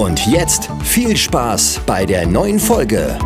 Und jetzt viel Spaß bei der neuen Folge.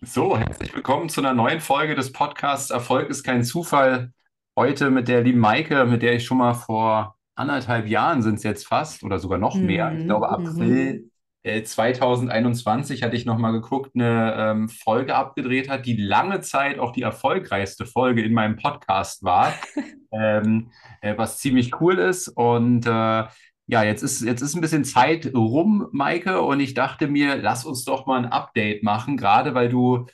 So, herzlich willkommen zu einer neuen Folge des Podcasts Erfolg ist kein Zufall. Heute mit der lieben Maike, mit der ich schon mal vor anderthalb Jahren sind es jetzt fast oder sogar noch mehr. Ich glaube, Mhm, April äh, 2021 hatte ich nochmal geguckt, eine ähm, Folge abgedreht hat, die lange Zeit auch die erfolgreichste Folge in meinem Podcast war, ähm, äh, was ziemlich cool ist. Und äh, ja, jetzt ist, jetzt ist ein bisschen Zeit rum, Maike, und ich dachte mir, lass uns doch mal ein Update machen, gerade weil du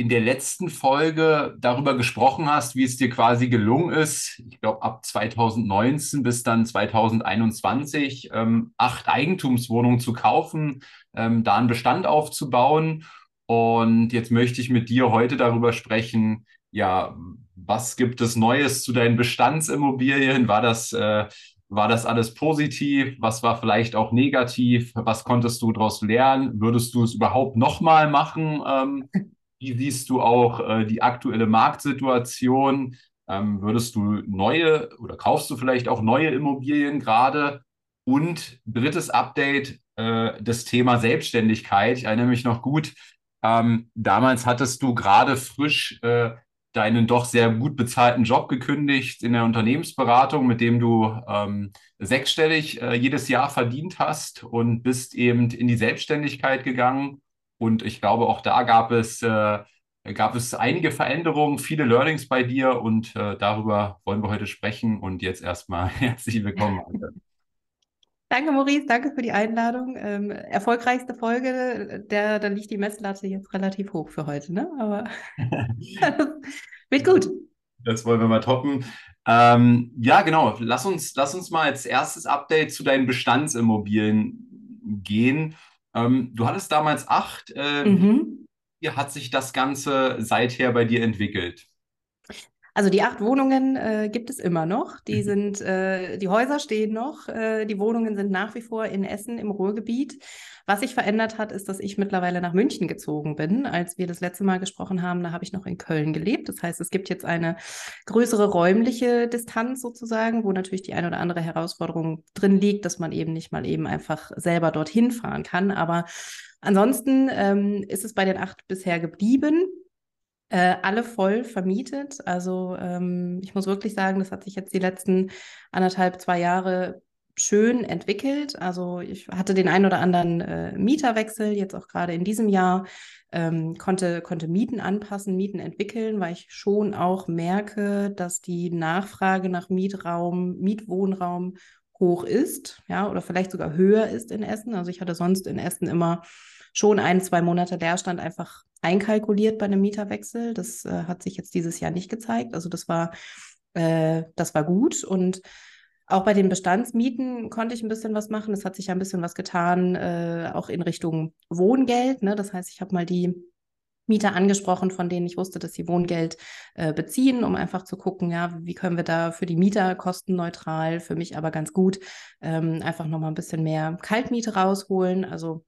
in der letzten Folge darüber gesprochen hast, wie es dir quasi gelungen ist, ich glaube ab 2019 bis dann 2021, ähm, acht Eigentumswohnungen zu kaufen, ähm, da einen Bestand aufzubauen. Und jetzt möchte ich mit dir heute darüber sprechen, ja, was gibt es Neues zu deinen Bestandsimmobilien? War das, äh, war das alles positiv? Was war vielleicht auch negativ? Was konntest du daraus lernen? Würdest du es überhaupt nochmal machen? Ähm, wie siehst du auch äh, die aktuelle Marktsituation? Ähm, würdest du neue oder kaufst du vielleicht auch neue Immobilien gerade? Und drittes Update, äh, das Thema Selbstständigkeit. Ich erinnere mich noch gut, ähm, damals hattest du gerade frisch äh, deinen doch sehr gut bezahlten Job gekündigt in der Unternehmensberatung, mit dem du ähm, sechsstellig äh, jedes Jahr verdient hast und bist eben in die Selbstständigkeit gegangen. Und ich glaube, auch da gab es, äh, gab es einige Veränderungen, viele Learnings bei dir und äh, darüber wollen wir heute sprechen. Und jetzt erstmal herzlich willkommen. Danke, Maurice, danke für die Einladung. Ähm, erfolgreichste Folge, der, da liegt die Messlatte jetzt relativ hoch für heute, ne? Aber wird gut. Das wollen wir mal toppen. Ähm, ja, genau. Lass uns, lass uns mal als erstes Update zu deinen Bestandsimmobilien gehen. Ähm, du hattest damals acht. Äh, Mhm. Wie hat sich das Ganze seither bei dir entwickelt? Also die acht Wohnungen äh, gibt es immer noch. Die Mhm. sind, äh, die Häuser stehen noch. Äh, die Wohnungen sind nach wie vor in Essen im Ruhrgebiet. Was sich verändert hat, ist, dass ich mittlerweile nach München gezogen bin. Als wir das letzte Mal gesprochen haben, da habe ich noch in Köln gelebt. Das heißt, es gibt jetzt eine größere räumliche Distanz sozusagen, wo natürlich die eine oder andere Herausforderung drin liegt, dass man eben nicht mal eben einfach selber dorthin fahren kann. Aber ansonsten ähm, ist es bei den acht bisher geblieben. Äh, alle voll vermietet. Also ähm, ich muss wirklich sagen, das hat sich jetzt die letzten anderthalb, zwei Jahre schön entwickelt. Also ich hatte den ein oder anderen äh, Mieterwechsel, jetzt auch gerade in diesem Jahr, ähm, konnte, konnte Mieten anpassen, Mieten entwickeln, weil ich schon auch merke, dass die Nachfrage nach Mietraum, Mietwohnraum hoch ist, ja, oder vielleicht sogar höher ist in Essen. Also ich hatte sonst in Essen immer schon ein, zwei Monate Leerstand einfach einkalkuliert bei einem Mieterwechsel. Das äh, hat sich jetzt dieses Jahr nicht gezeigt. Also das war, äh, das war gut. Und auch bei den Bestandsmieten konnte ich ein bisschen was machen. Es hat sich ja ein bisschen was getan, äh, auch in Richtung Wohngeld. Ne? Das heißt, ich habe mal die Mieter angesprochen, von denen ich wusste, dass sie Wohngeld äh, beziehen, um einfach zu gucken, ja, wie können wir da für die Mieter kostenneutral, für mich aber ganz gut, ähm, einfach nochmal ein bisschen mehr Kaltmiete rausholen. Also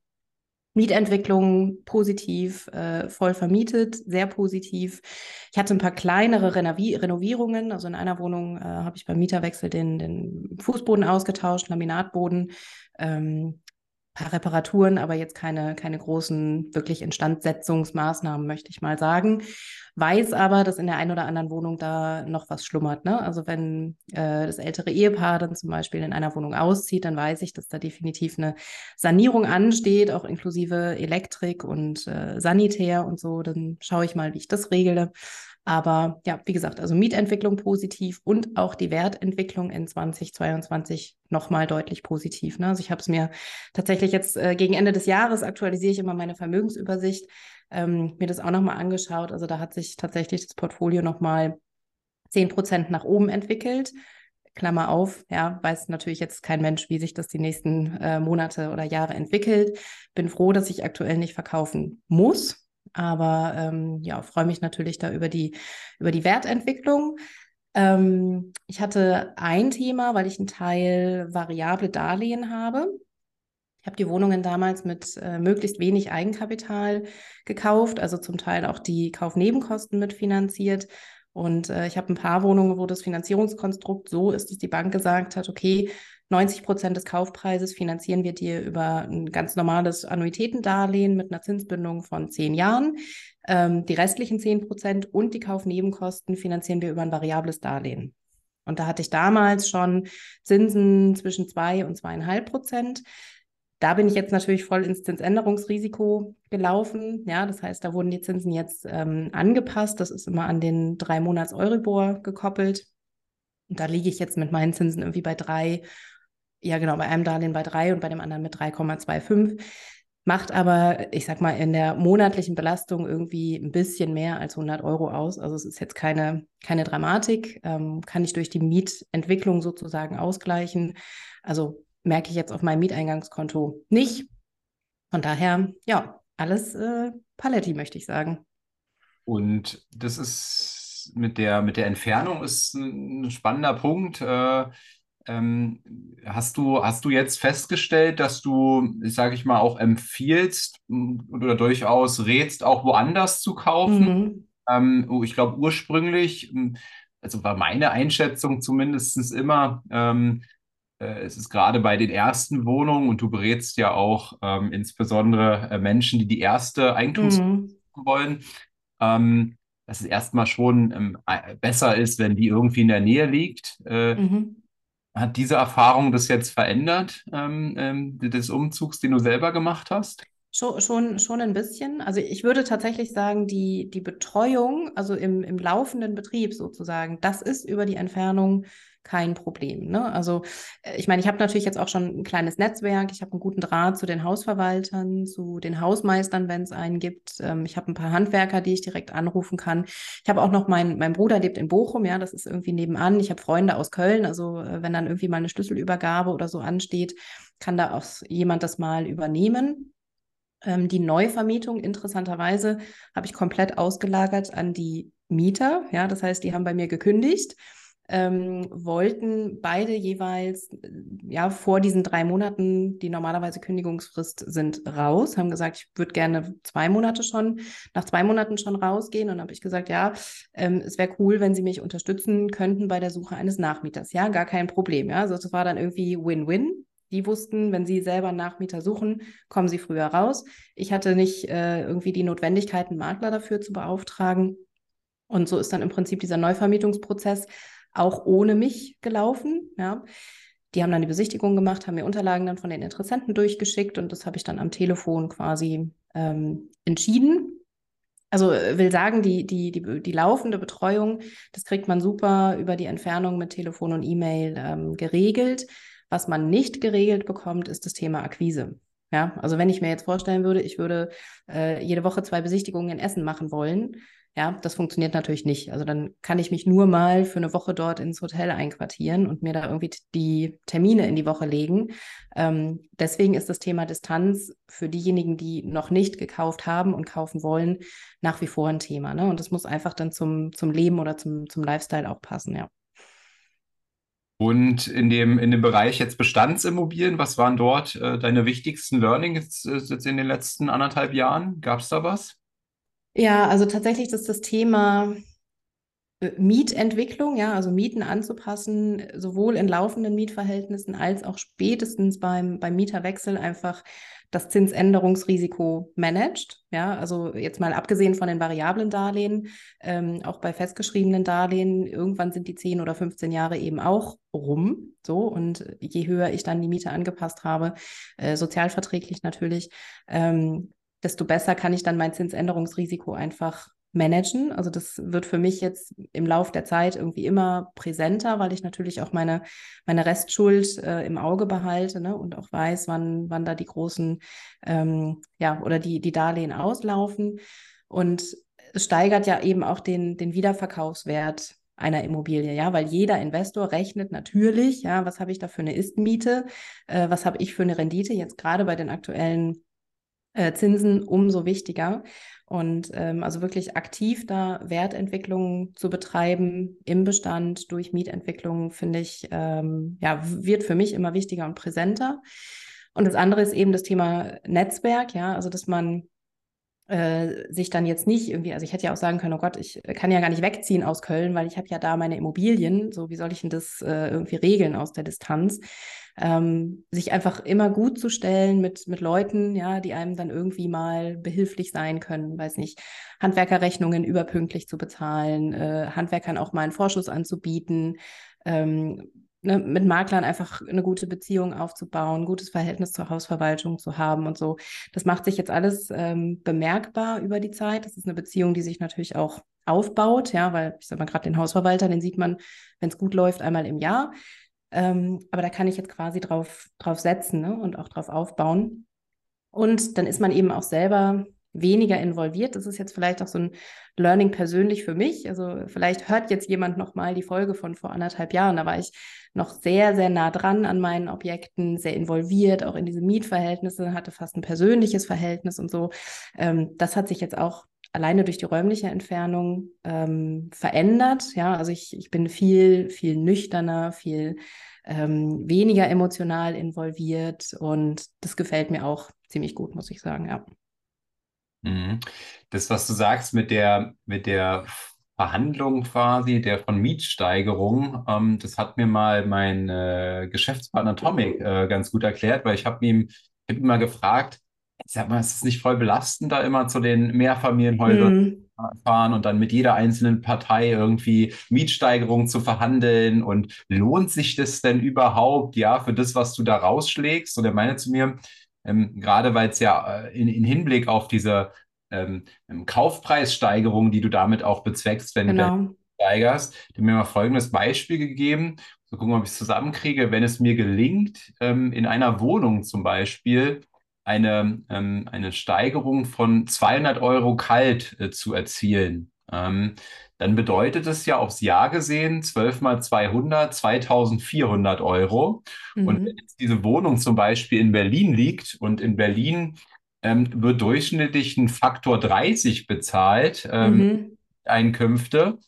Mietentwicklung positiv, äh, voll vermietet, sehr positiv. Ich hatte ein paar kleinere Renovi Renovierungen. Also in einer Wohnung äh, habe ich beim Mieterwechsel den, den Fußboden ausgetauscht, Laminatboden, ähm, paar Reparaturen, aber jetzt keine, keine großen wirklich Instandsetzungsmaßnahmen, möchte ich mal sagen. Weiß aber, dass in der einen oder anderen Wohnung da noch was schlummert. Ne? Also wenn äh, das ältere Ehepaar dann zum Beispiel in einer Wohnung auszieht, dann weiß ich, dass da definitiv eine Sanierung ansteht, auch inklusive Elektrik und äh, Sanitär und so. Dann schaue ich mal, wie ich das regle. Aber ja, wie gesagt, also Mietentwicklung positiv und auch die Wertentwicklung in 2022 nochmal deutlich positiv. Ne? Also ich habe es mir tatsächlich jetzt äh, gegen Ende des Jahres aktualisiere ich immer meine Vermögensübersicht, ähm, mir das auch nochmal angeschaut. Also da hat sich tatsächlich das Portfolio nochmal 10 Prozent nach oben entwickelt. Klammer auf, ja, weiß natürlich jetzt kein Mensch, wie sich das die nächsten äh, Monate oder Jahre entwickelt. Bin froh, dass ich aktuell nicht verkaufen muss, aber ähm, ja, freue mich natürlich da über die, über die Wertentwicklung. Ähm, ich hatte ein Thema, weil ich einen Teil variable Darlehen habe. Ich habe die Wohnungen damals mit äh, möglichst wenig Eigenkapital gekauft, also zum Teil auch die Kaufnebenkosten mitfinanziert. Und äh, ich habe ein paar Wohnungen, wo das Finanzierungskonstrukt so ist, dass die Bank gesagt hat, okay, 90 Prozent des Kaufpreises finanzieren wir dir über ein ganz normales Annuitätendarlehen mit einer Zinsbindung von zehn Jahren. Ähm, die restlichen 10 Prozent und die Kaufnebenkosten finanzieren wir über ein variables Darlehen. Und da hatte ich damals schon Zinsen zwischen zwei und zweieinhalb Prozent. Da bin ich jetzt natürlich voll ins Zinsänderungsrisiko gelaufen. Ja, das heißt, da wurden die Zinsen jetzt ähm, angepasst. Das ist immer an den drei Monats Euribor gekoppelt. Und da liege ich jetzt mit meinen Zinsen irgendwie bei drei ja genau, bei einem Darlehen bei 3 und bei dem anderen mit 3,25. Macht aber, ich sag mal, in der monatlichen Belastung irgendwie ein bisschen mehr als 100 Euro aus. Also es ist jetzt keine, keine Dramatik, ähm, kann ich durch die Mietentwicklung sozusagen ausgleichen. Also merke ich jetzt auf meinem Mieteingangskonto nicht. Von daher, ja, alles äh, Paletti, möchte ich sagen. Und das ist mit der, mit der Entfernung ist ein spannender Punkt. Äh, ähm, hast du, hast du jetzt festgestellt, dass du, sage ich mal, auch empfiehlst oder durchaus rätst, auch woanders zu kaufen? Mhm. Ähm, oh, ich glaube, ursprünglich, also war meine Einschätzung zumindest immer, ähm, äh, es ist gerade bei den ersten Wohnungen und du berätst ja auch ähm, insbesondere äh, Menschen, die die erste Eigentumswohnung mhm. wollen, ähm, dass es erstmal schon ähm, besser ist, wenn die irgendwie in der Nähe liegt. Äh, mhm. Hat diese Erfahrung das jetzt verändert, ähm, ähm, des Umzugs, den du selber gemacht hast? Schon, schon, schon ein bisschen. Also ich würde tatsächlich sagen, die, die Betreuung, also im, im laufenden Betrieb sozusagen, das ist über die Entfernung kein Problem. Ne? Also äh, ich meine, ich habe natürlich jetzt auch schon ein kleines Netzwerk, ich habe einen guten Draht zu den Hausverwaltern, zu den Hausmeistern, wenn es einen gibt. Ähm, ich habe ein paar Handwerker, die ich direkt anrufen kann. Ich habe auch noch mein, mein Bruder lebt in Bochum, ja, das ist irgendwie nebenan. Ich habe Freunde aus Köln, also äh, wenn dann irgendwie mal eine Schlüsselübergabe oder so ansteht, kann da auch jemand das mal übernehmen. Ähm, die Neuvermietung, interessanterweise, habe ich komplett ausgelagert an die Mieter. Ja, das heißt, die haben bei mir gekündigt ähm, wollten beide jeweils ja vor diesen drei Monaten, die normalerweise Kündigungsfrist sind, raus, haben gesagt, ich würde gerne zwei Monate schon, nach zwei Monaten schon rausgehen. Und habe ich gesagt, ja, ähm, es wäre cool, wenn Sie mich unterstützen könnten bei der Suche eines Nachmieters. Ja, gar kein Problem. Ja, also das war dann irgendwie Win-Win. Die wussten, wenn sie selber Nachmieter suchen, kommen sie früher raus. Ich hatte nicht äh, irgendwie die Notwendigkeit, einen Makler dafür zu beauftragen. Und so ist dann im Prinzip dieser Neuvermietungsprozess auch ohne mich gelaufen. Ja. Die haben dann die Besichtigung gemacht, haben mir Unterlagen dann von den Interessenten durchgeschickt und das habe ich dann am Telefon quasi ähm, entschieden. Also äh, will sagen, die, die, die, die laufende Betreuung, das kriegt man super über die Entfernung mit Telefon und E-Mail ähm, geregelt. Was man nicht geregelt bekommt, ist das Thema Akquise. Ja, also wenn ich mir jetzt vorstellen würde, ich würde äh, jede Woche zwei Besichtigungen in Essen machen wollen, ja, das funktioniert natürlich nicht. Also dann kann ich mich nur mal für eine Woche dort ins Hotel einquartieren und mir da irgendwie die Termine in die Woche legen. Ähm, deswegen ist das Thema Distanz für diejenigen, die noch nicht gekauft haben und kaufen wollen, nach wie vor ein Thema. Ne? Und das muss einfach dann zum, zum Leben oder zum, zum Lifestyle auch passen, ja. Und in dem, in dem Bereich jetzt Bestandsimmobilien, was waren dort äh, deine wichtigsten Learnings jetzt, jetzt in den letzten anderthalb Jahren? Gab es da was? Ja, also tatsächlich ist das Thema äh, Mietentwicklung, ja, also Mieten anzupassen, sowohl in laufenden Mietverhältnissen als auch spätestens beim, beim Mieterwechsel einfach das Zinsänderungsrisiko managt. Ja, also jetzt mal abgesehen von den variablen Darlehen, ähm, auch bei festgeschriebenen Darlehen, irgendwann sind die 10 oder 15 Jahre eben auch rum. So, und je höher ich dann die Miete angepasst habe, äh, sozialverträglich natürlich, ähm, desto besser kann ich dann mein Zinsänderungsrisiko einfach managen. Also das wird für mich jetzt im Lauf der Zeit irgendwie immer präsenter, weil ich natürlich auch meine, meine Restschuld äh, im Auge behalte ne? und auch weiß, wann, wann da die großen ähm, ja, oder die, die Darlehen auslaufen. Und es steigert ja eben auch den, den Wiederverkaufswert einer Immobilie, ja, weil jeder Investor rechnet natürlich, ja, was habe ich da für eine Ist-Miete, äh, was habe ich für eine Rendite, jetzt gerade bei den aktuellen äh, Zinsen umso wichtiger. Und ähm, also wirklich aktiv da Wertentwicklung zu betreiben im Bestand durch Mietentwicklung, finde ich, ähm, ja, wird für mich immer wichtiger und präsenter. Und das andere ist eben das Thema Netzwerk, ja, also dass man äh, sich dann jetzt nicht irgendwie, also ich hätte ja auch sagen können, oh Gott, ich kann ja gar nicht wegziehen aus Köln, weil ich habe ja da meine Immobilien, so wie soll ich denn das äh, irgendwie regeln aus der Distanz? Ähm, sich einfach immer gut zu stellen mit, mit Leuten, ja, die einem dann irgendwie mal behilflich sein können, weiß nicht, Handwerkerrechnungen überpünktlich zu bezahlen, äh, Handwerkern auch mal einen Vorschuss anzubieten, ähm, ne, mit Maklern einfach eine gute Beziehung aufzubauen, gutes Verhältnis zur Hausverwaltung zu haben und so. Das macht sich jetzt alles ähm, bemerkbar über die Zeit. Das ist eine Beziehung, die sich natürlich auch aufbaut, ja, weil ich sag mal, gerade den Hausverwalter, den sieht man, wenn es gut läuft, einmal im Jahr. Ähm, aber da kann ich jetzt quasi drauf, drauf setzen ne, und auch drauf aufbauen. Und dann ist man eben auch selber weniger involviert. Das ist jetzt vielleicht auch so ein Learning persönlich für mich. Also vielleicht hört jetzt jemand nochmal die Folge von vor anderthalb Jahren. Da war ich noch sehr, sehr nah dran an meinen Objekten, sehr involviert, auch in diese Mietverhältnisse, hatte fast ein persönliches Verhältnis und so. Ähm, das hat sich jetzt auch alleine durch die räumliche Entfernung ähm, verändert. Ja, also ich, ich bin viel, viel nüchterner, viel ähm, weniger emotional involviert und das gefällt mir auch ziemlich gut, muss ich sagen, ja. Mhm. Das, was du sagst mit der, mit der Verhandlung quasi, der von Mietsteigerung, ähm, das hat mir mal mein äh, Geschäftspartner Tomic äh, ganz gut erklärt, weil ich habe ihm, hab ihn mal gefragt, sag mal, ist es nicht voll belastend, da immer zu den Mehrfamilienhäusern mhm. fahren und dann mit jeder einzelnen Partei irgendwie Mietsteigerungen zu verhandeln und lohnt sich das denn überhaupt, ja, für das, was du da rausschlägst? Und er meinte zu mir, ähm, gerade weil es ja äh, in, in, Hinblick auf diese ähm, ähm, Kaufpreissteigerung, die du damit auch bezweckst, wenn genau. du steigerst, du mir mal folgendes Beispiel gegeben. So gucken, ob ich es zusammenkriege. Wenn es mir gelingt, ähm, in einer Wohnung zum Beispiel eine, ähm, eine Steigerung von 200 Euro kalt äh, zu erzielen, ähm, dann bedeutet es ja aufs Jahr gesehen 12 mal 200, 2400 Euro. Mhm. Und wenn jetzt diese Wohnung zum Beispiel in Berlin liegt und in Berlin ähm, wird durchschnittlich ein Faktor 30 bezahlt, ähm, mhm. Einkünfte,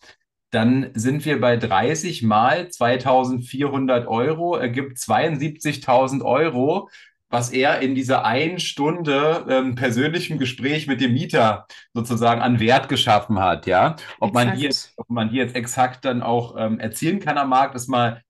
dann sind wir bei 30 mal 2400 Euro, ergibt 72.000 Euro, was er in dieser einen Stunde ähm, persönlichem Gespräch mit dem Mieter sozusagen an Wert geschaffen hat, ja. Ob man die jetzt, ob man die jetzt exakt dann auch ähm, erzielen kann am Markt, ist mal,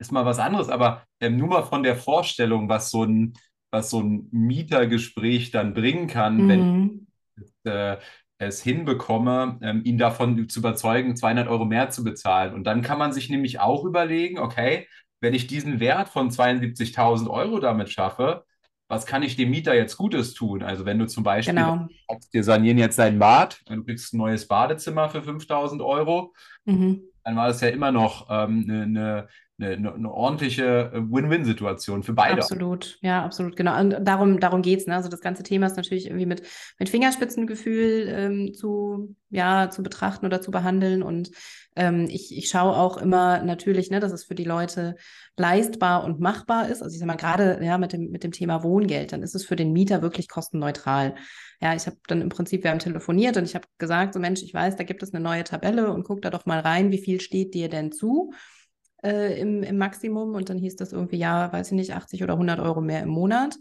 ist mal was anderes. Aber ähm, nur mal von der Vorstellung, was so ein, was so ein Mietergespräch dann bringen kann, mhm. wenn ich äh, es hinbekomme, ähm, ihn davon zu überzeugen, 200 Euro mehr zu bezahlen. Und dann kann man sich nämlich auch überlegen, okay, wenn ich diesen Wert von 72.000 Euro damit schaffe, was kann ich dem Mieter jetzt Gutes tun? Also wenn du zum Beispiel genau. sagst, wir sanieren jetzt dein Bad, du kriegst ein neues Badezimmer für 5.000 Euro, mhm. dann war das ja immer noch ähm, eine, eine eine, eine, ordentliche äh, Win-Win-Situation für beide. Absolut, ja, absolut, genau. Und darum, darum geht es. Ne? Also das ganze Thema ist natürlich irgendwie mit, mit Fingerspitzengefühl ähm, zu, ja, zu betrachten oder zu behandeln. Und ähm, ich, ich schaue auch immer natürlich, ne, dass es für die Leute leistbar und machbar ist. Also ich sage mal, gerade ja, mit, dem, mit dem Thema Wohngeld, dann ist es für den Mieter wirklich kostenneutral. Ja, ich habe dann im Prinzip, wir haben telefoniert und ich habe gesagt, so Mensch, ich weiß, da gibt es eine neue Tabelle und guck da doch mal rein, wie viel steht dir denn zu? Äh, im, im Maximum und dann hieß das irgendwie, ja, weiß ich nicht, 80 oder 100 Euro mehr im Monat.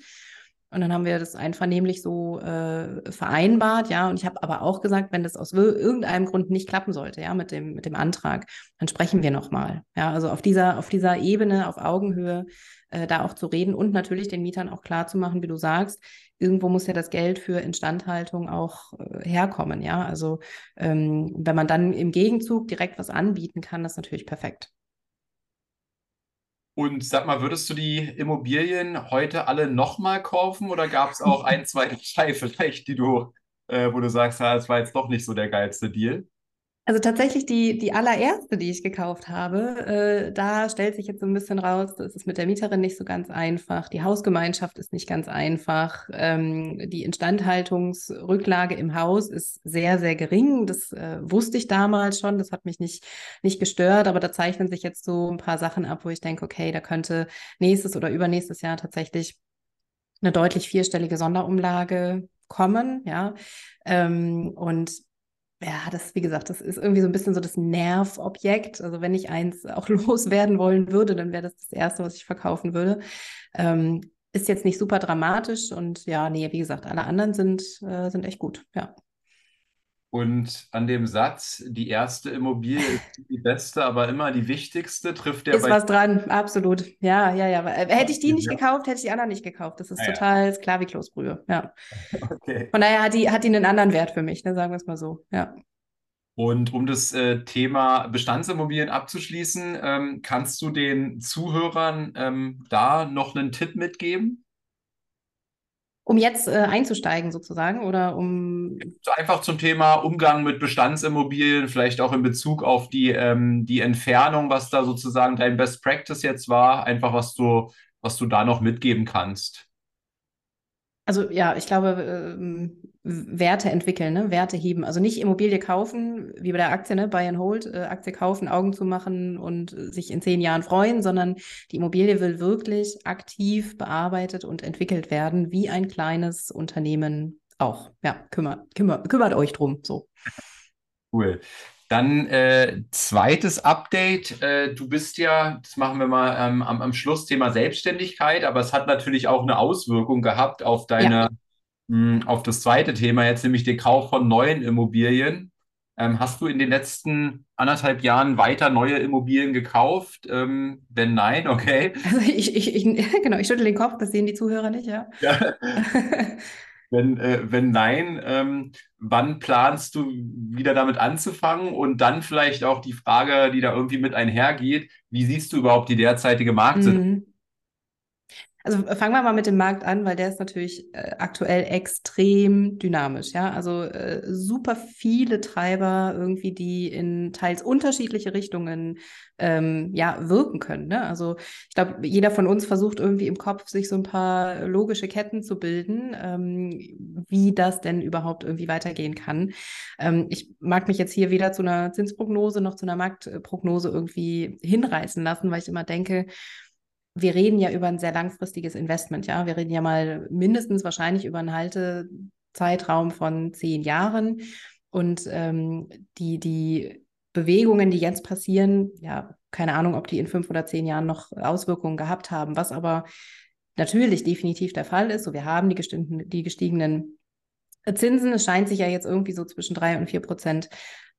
Und dann haben wir das einvernehmlich so äh, vereinbart, ja. Und ich habe aber auch gesagt, wenn das aus irgendeinem Grund nicht klappen sollte, ja, mit dem, mit dem Antrag, dann sprechen wir nochmal. Ja, also auf dieser, auf dieser Ebene, auf Augenhöhe, äh, da auch zu reden und natürlich den Mietern auch klar zu machen, wie du sagst, irgendwo muss ja das Geld für Instandhaltung auch äh, herkommen, ja. Also ähm, wenn man dann im Gegenzug direkt was anbieten kann, das ist natürlich perfekt. Und sag mal, würdest du die Immobilien heute alle nochmal kaufen oder gab es auch ein, zwei, drei vielleicht, die du äh, wo du sagst, ja, das war jetzt doch nicht so der geilste Deal? Also tatsächlich die, die allererste, die ich gekauft habe, äh, da stellt sich jetzt so ein bisschen raus, das ist mit der Mieterin nicht so ganz einfach. Die Hausgemeinschaft ist nicht ganz einfach. Ähm, die Instandhaltungsrücklage im Haus ist sehr, sehr gering. Das äh, wusste ich damals schon. Das hat mich nicht, nicht gestört, aber da zeichnen sich jetzt so ein paar Sachen ab, wo ich denke, okay, da könnte nächstes oder übernächstes Jahr tatsächlich eine deutlich vierstellige Sonderumlage kommen, ja. Ähm, und ja, das, wie gesagt, das ist irgendwie so ein bisschen so das Nervobjekt. Also wenn ich eins auch loswerden wollen würde, dann wäre das das Erste, was ich verkaufen würde. Ähm, ist jetzt nicht super dramatisch und ja, nee, wie gesagt, alle anderen sind, äh, sind echt gut, ja. Und an dem Satz, die erste Immobilie ist die beste, aber immer die wichtigste, trifft der Ist was dran, absolut. Ja, ja, ja. Äh, hätte ich die nicht Ja. gekauft, hätte ich die anderen nicht gekauft. Das ist Ah, ja. total klar wie Kloßbrühe, ja. Okay. Von daher hat die, hat die einen anderen Wert für mich, ne, sagen wir es mal so, ja. Und um das äh, Thema Bestandsimmobilien abzuschließen, ähm, kannst du den Zuhörern ähm, da noch einen Tipp mitgeben? Um jetzt äh, einzusteigen sozusagen oder um einfach zum Thema Umgang mit Bestandsimmobilien, vielleicht auch in Bezug auf die, ähm, die Entfernung, was da sozusagen dein Best Practice jetzt war, einfach was du, was du da noch mitgeben kannst. Also ja, ich glaube, ähm, Werte entwickeln, ne? Werte heben. Also nicht Immobilie kaufen, wie bei der Aktie, ne? Buy and hold, äh, Aktie kaufen, Augen zu machen und äh, sich in zehn Jahren freuen, sondern die Immobilie will wirklich aktiv bearbeitet und entwickelt werden, wie ein kleines Unternehmen auch. Ja, kümmert, kümmert, kümmert euch drum. So. Cool. Dann äh, zweites Update. Äh, du bist ja, das machen wir mal ähm, am, am Schluss, Thema Selbstständigkeit, aber es hat natürlich auch eine Auswirkung gehabt auf deine, mh, auf das zweite Thema, jetzt nämlich den Kauf von neuen Immobilien. Ähm, hast du in den letzten anderthalb Jahren weiter neue Immobilien gekauft? Ähm, wenn nein, okay. Also ich, ich, ich, genau, ich schüttel den Kopf, das sehen die Zuhörer nicht, ja. Ja. Wenn, äh, wenn nein, ähm, wann planst du wieder damit anzufangen? Und dann vielleicht auch die Frage, die da irgendwie mit einhergeht, wie siehst du überhaupt die derzeitige Marktsituation? Mhm. Also fangen wir mal mit dem Markt an, weil der ist natürlich äh, aktuell extrem dynamisch, ja. Also äh, super viele Treiber irgendwie, die in teils unterschiedliche Richtungen ähm, ja wirken können. Ne? Also ich glaube, jeder von uns versucht irgendwie im Kopf sich so ein paar logische Ketten zu bilden, ähm, wie das denn überhaupt irgendwie weitergehen kann. Ähm, ich mag mich jetzt hier weder zu einer Zinsprognose noch zu einer Marktprognose irgendwie hinreißen lassen, weil ich immer denke, wir reden ja über ein sehr langfristiges Investment, ja. Wir reden ja mal mindestens wahrscheinlich über einen Haltezeitraum von zehn Jahren. Und ähm, die, die Bewegungen, die jetzt passieren, ja, keine Ahnung, ob die in fünf oder zehn Jahren noch Auswirkungen gehabt haben, was aber natürlich definitiv der Fall ist. So, wir haben die, die gestiegenen Zinsen. Es scheint sich ja jetzt irgendwie so zwischen drei und vier Prozent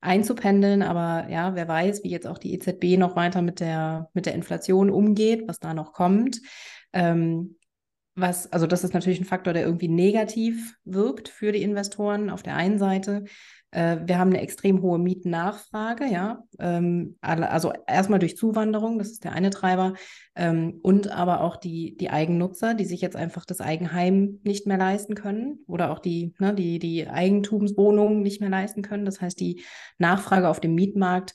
einzupendeln. Aber ja, wer weiß, wie jetzt auch die EZB noch weiter mit der, mit der Inflation umgeht, was da noch kommt. Ähm, was, also das ist natürlich ein Faktor, der irgendwie negativ wirkt für die Investoren auf der einen Seite. Äh, wir haben eine extrem hohe Mietennachfrage, ja. Ähm, also erstmal durch Zuwanderung, das ist der eine Treiber, ähm, und aber auch die, die Eigennutzer, die sich jetzt einfach das Eigenheim nicht mehr leisten können oder auch die, ne, die, die Eigentumswohnungen nicht mehr leisten können. Das heißt, die Nachfrage auf dem Mietmarkt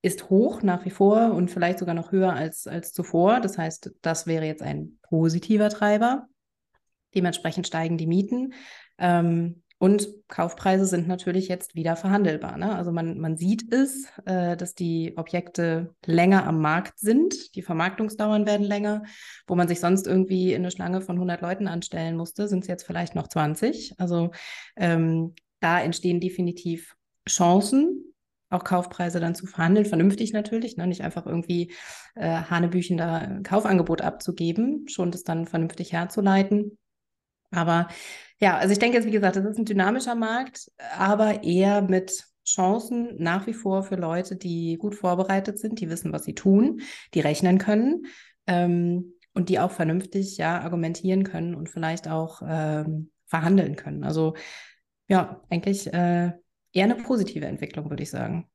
ist hoch nach wie vor und vielleicht sogar noch höher als, als zuvor. Das heißt, das wäre jetzt ein positiver Treiber. Dementsprechend steigen die Mieten. Ähm, und Kaufpreise sind natürlich jetzt wieder verhandelbar. Ne? Also man, man sieht es, äh, dass die Objekte länger am Markt sind. Die Vermarktungsdauern werden länger. Wo man sich sonst irgendwie in eine Schlange von 100 Leuten anstellen musste, sind es jetzt vielleicht noch 20. Also ähm, da entstehen definitiv Chancen, auch Kaufpreise dann zu verhandeln, vernünftig natürlich, ne? nicht einfach irgendwie äh, Hanebüchen da Kaufangebot abzugeben, schon das dann vernünftig herzuleiten. Aber ja, also ich denke jetzt, wie gesagt, das ist ein dynamischer Markt, aber eher mit Chancen nach wie vor für Leute, die gut vorbereitet sind, die wissen, was sie tun, die rechnen können ähm, und die auch vernünftig ja argumentieren können und vielleicht auch ähm, verhandeln können. Also ja, eigentlich äh, eher eine positive Entwicklung, würde ich sagen.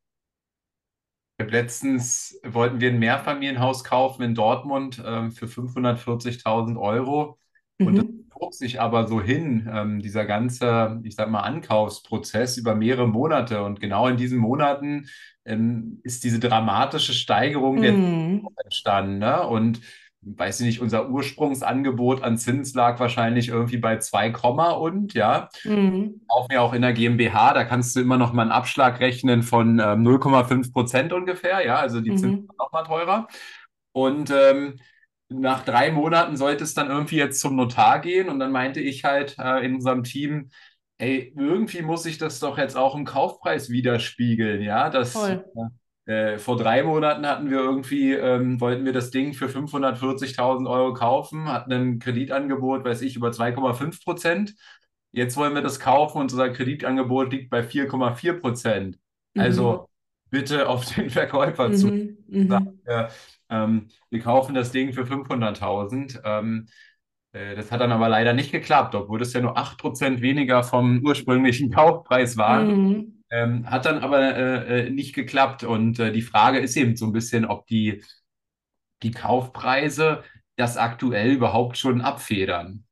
Letztens wollten wir ein Mehrfamilienhaus kaufen in Dortmund ähm, für 540.000 Euro. Und Mhm. das zog sich aber so hin, ähm, dieser ganze, ich sag mal, Ankaufsprozess über mehrere Monate. Und genau in diesen Monaten ähm, ist diese dramatische Steigerung der Mhm. entstanden. Ne? Und weiß ich nicht, unser Ursprungsangebot an Zins lag wahrscheinlich irgendwie bei 2, und ja, Mhm. kaufen ja auch in der GmbH, da kannst du immer noch mal einen Abschlag rechnen von ähm, 0,5 Prozent ungefähr, ja, also die Zinsen Mhm. sind noch mal teurer. Und ähm, nach drei Monaten sollte es dann irgendwie jetzt zum Notar gehen und dann meinte ich halt äh, in unserem Team, ey, irgendwie muss ich das doch jetzt auch im Kaufpreis widerspiegeln, ja, das Voll. äh, vor drei Monaten hatten wir irgendwie, ähm, wollten wir das Ding für 540.000 Euro kaufen, hatten ein Kreditangebot, weiß ich, über 2,5 Prozent. Jetzt wollen wir das kaufen und unser Kreditangebot liegt bei 4,4 Prozent. Also bitte auf den Verkäufer zu Mhm. Mhm. sagen, ja, ähm, wir kaufen das Ding für 500.000. Ähm, äh, das hat dann aber leider nicht geklappt, obwohl das ja nur 8% weniger vom ursprünglichen Kaufpreis war. Mhm. Ähm, hat dann aber äh, äh, nicht geklappt. Und äh, die Frage ist eben so ein bisschen, ob die, die Kaufpreise das aktuell überhaupt schon abfedern.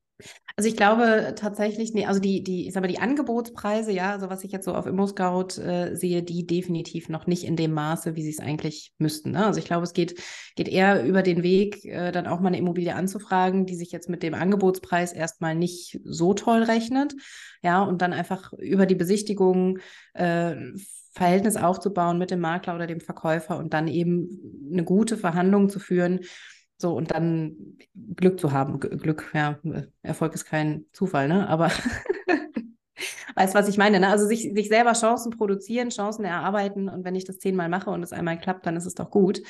Also ich glaube tatsächlich, nee, also die, die, ich sag mal, die Angebotspreise, ja, also was ich jetzt so auf ImmoScout äh, sehe, die definitiv noch nicht in dem Maße, wie sie es eigentlich müssten. Ne? Also ich glaube, es geht, geht eher über den Weg, äh, dann auch mal eine Immobilie anzufragen, die sich jetzt mit dem Angebotspreis erstmal nicht so toll rechnet. Ja, und dann einfach über die Besichtigung äh, Verhältnis aufzubauen mit dem Makler oder dem Verkäufer und dann eben eine gute Verhandlung zu führen, so, und dann Glück zu haben. Glück, ja, Erfolg ist kein Zufall, ne? Aber weißt du, was ich meine, ne? Also sich, sich selber Chancen produzieren, Chancen erarbeiten und wenn ich das zehnmal mache und es einmal klappt, dann ist es doch gut.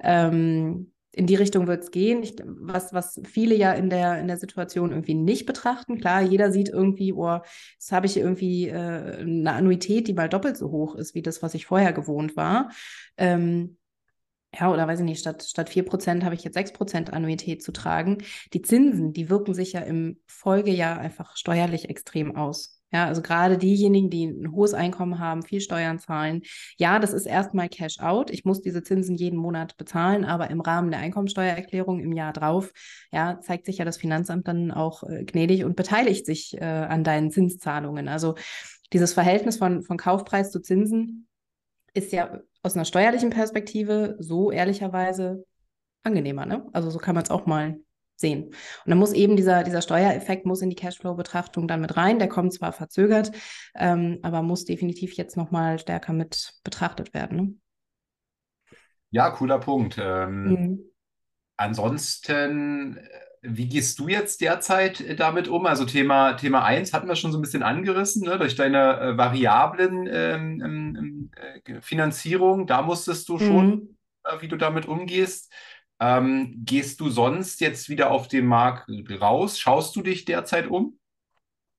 Ähm, in die Richtung wird es gehen. Ich, was, was viele ja in der, in der Situation irgendwie nicht betrachten. Klar, jeder sieht irgendwie, oh, jetzt habe ich irgendwie äh, eine Annuität, die mal doppelt so hoch ist, wie das, was ich vorher gewohnt war. Ähm, ja, oder weiß ich nicht, statt, statt 4% habe ich jetzt 6% Annuität zu tragen. Die Zinsen, die wirken sich ja im Folgejahr einfach steuerlich extrem aus. Ja, also gerade diejenigen, die ein hohes Einkommen haben, viel Steuern zahlen. Ja, das ist erstmal Cash out. Ich muss diese Zinsen jeden Monat bezahlen, aber im Rahmen der Einkommensteuererklärung im Jahr drauf, ja, zeigt sich ja das Finanzamt dann auch äh, gnädig und beteiligt sich äh, an deinen Zinszahlungen. Also dieses Verhältnis von, von Kaufpreis zu Zinsen ist ja aus einer steuerlichen Perspektive so ehrlicherweise angenehmer. Ne? Also so kann man es auch mal sehen. Und dann muss eben dieser, dieser Steuereffekt muss in die Cashflow-Betrachtung dann mit rein. Der kommt zwar verzögert, ähm, aber muss definitiv jetzt nochmal stärker mit betrachtet werden. Ne? Ja, cooler Punkt. Ähm, Mhm. ansonsten, äh, wie gehst du jetzt derzeit äh, damit um? Also Thema, Thema 1 hatten wir schon so ein bisschen angerissen, ne? Durch deine äh, variablen ähm, ähm, äh, Finanzierung. Da musstest du schon, Mhm. äh, wie du damit umgehst. Ähm, gehst du sonst jetzt wieder auf den Markt raus? Schaust du dich derzeit um?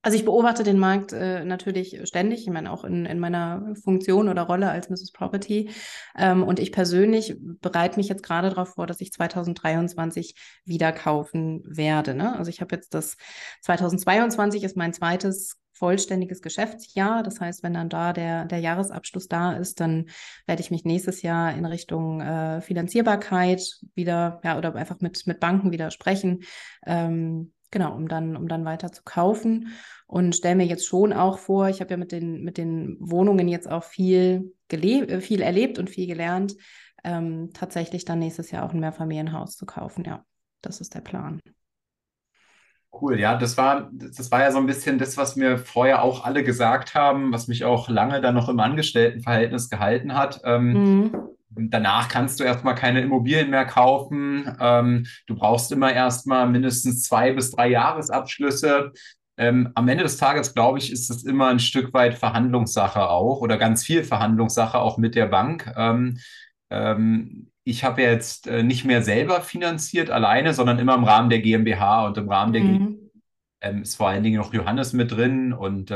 Also ich beobachte den Markt äh, natürlich ständig, ich meine auch in, in meiner Funktion oder Rolle als Mrs. Property. Ähm, und ich persönlich bereite mich jetzt gerade darauf vor, dass ich 2023 wieder kaufen werde. Ne? Also ich habe jetzt das 2022 ist mein zweites vollständiges Geschäftsjahr. Das heißt, wenn dann da der, der Jahresabschluss da ist, dann werde ich mich nächstes Jahr in Richtung äh, Finanzierbarkeit wieder, ja, oder einfach mit, mit Banken wieder sprechen. Ähm, Genau, um dann, um dann weiter zu kaufen. Und stelle mir jetzt schon auch vor, ich habe ja mit den, mit den Wohnungen jetzt auch viel, gelebt, viel erlebt und viel gelernt, ähm, tatsächlich dann nächstes Jahr auch ein Mehrfamilienhaus zu kaufen. Ja, das ist der Plan. Cool, ja, das war, das war ja so ein bisschen das, was mir vorher auch alle gesagt haben, was mich auch lange dann noch im Angestelltenverhältnis gehalten hat. Ähm, Mhm. Danach kannst du erstmal keine Immobilien mehr kaufen. Ähm, du brauchst immer erstmal mindestens zwei bis drei Jahresabschlüsse. Ähm, am Ende des Tages, glaube ich, ist es immer ein Stück weit Verhandlungssache auch oder ganz viel Verhandlungssache auch mit der Bank. Ähm, ähm, ich habe ja jetzt äh, nicht mehr selber finanziert alleine, sondern immer im Rahmen der GmbH und im Rahmen der GmbH Mhm. ist vor allen Dingen noch Johannes mit drin und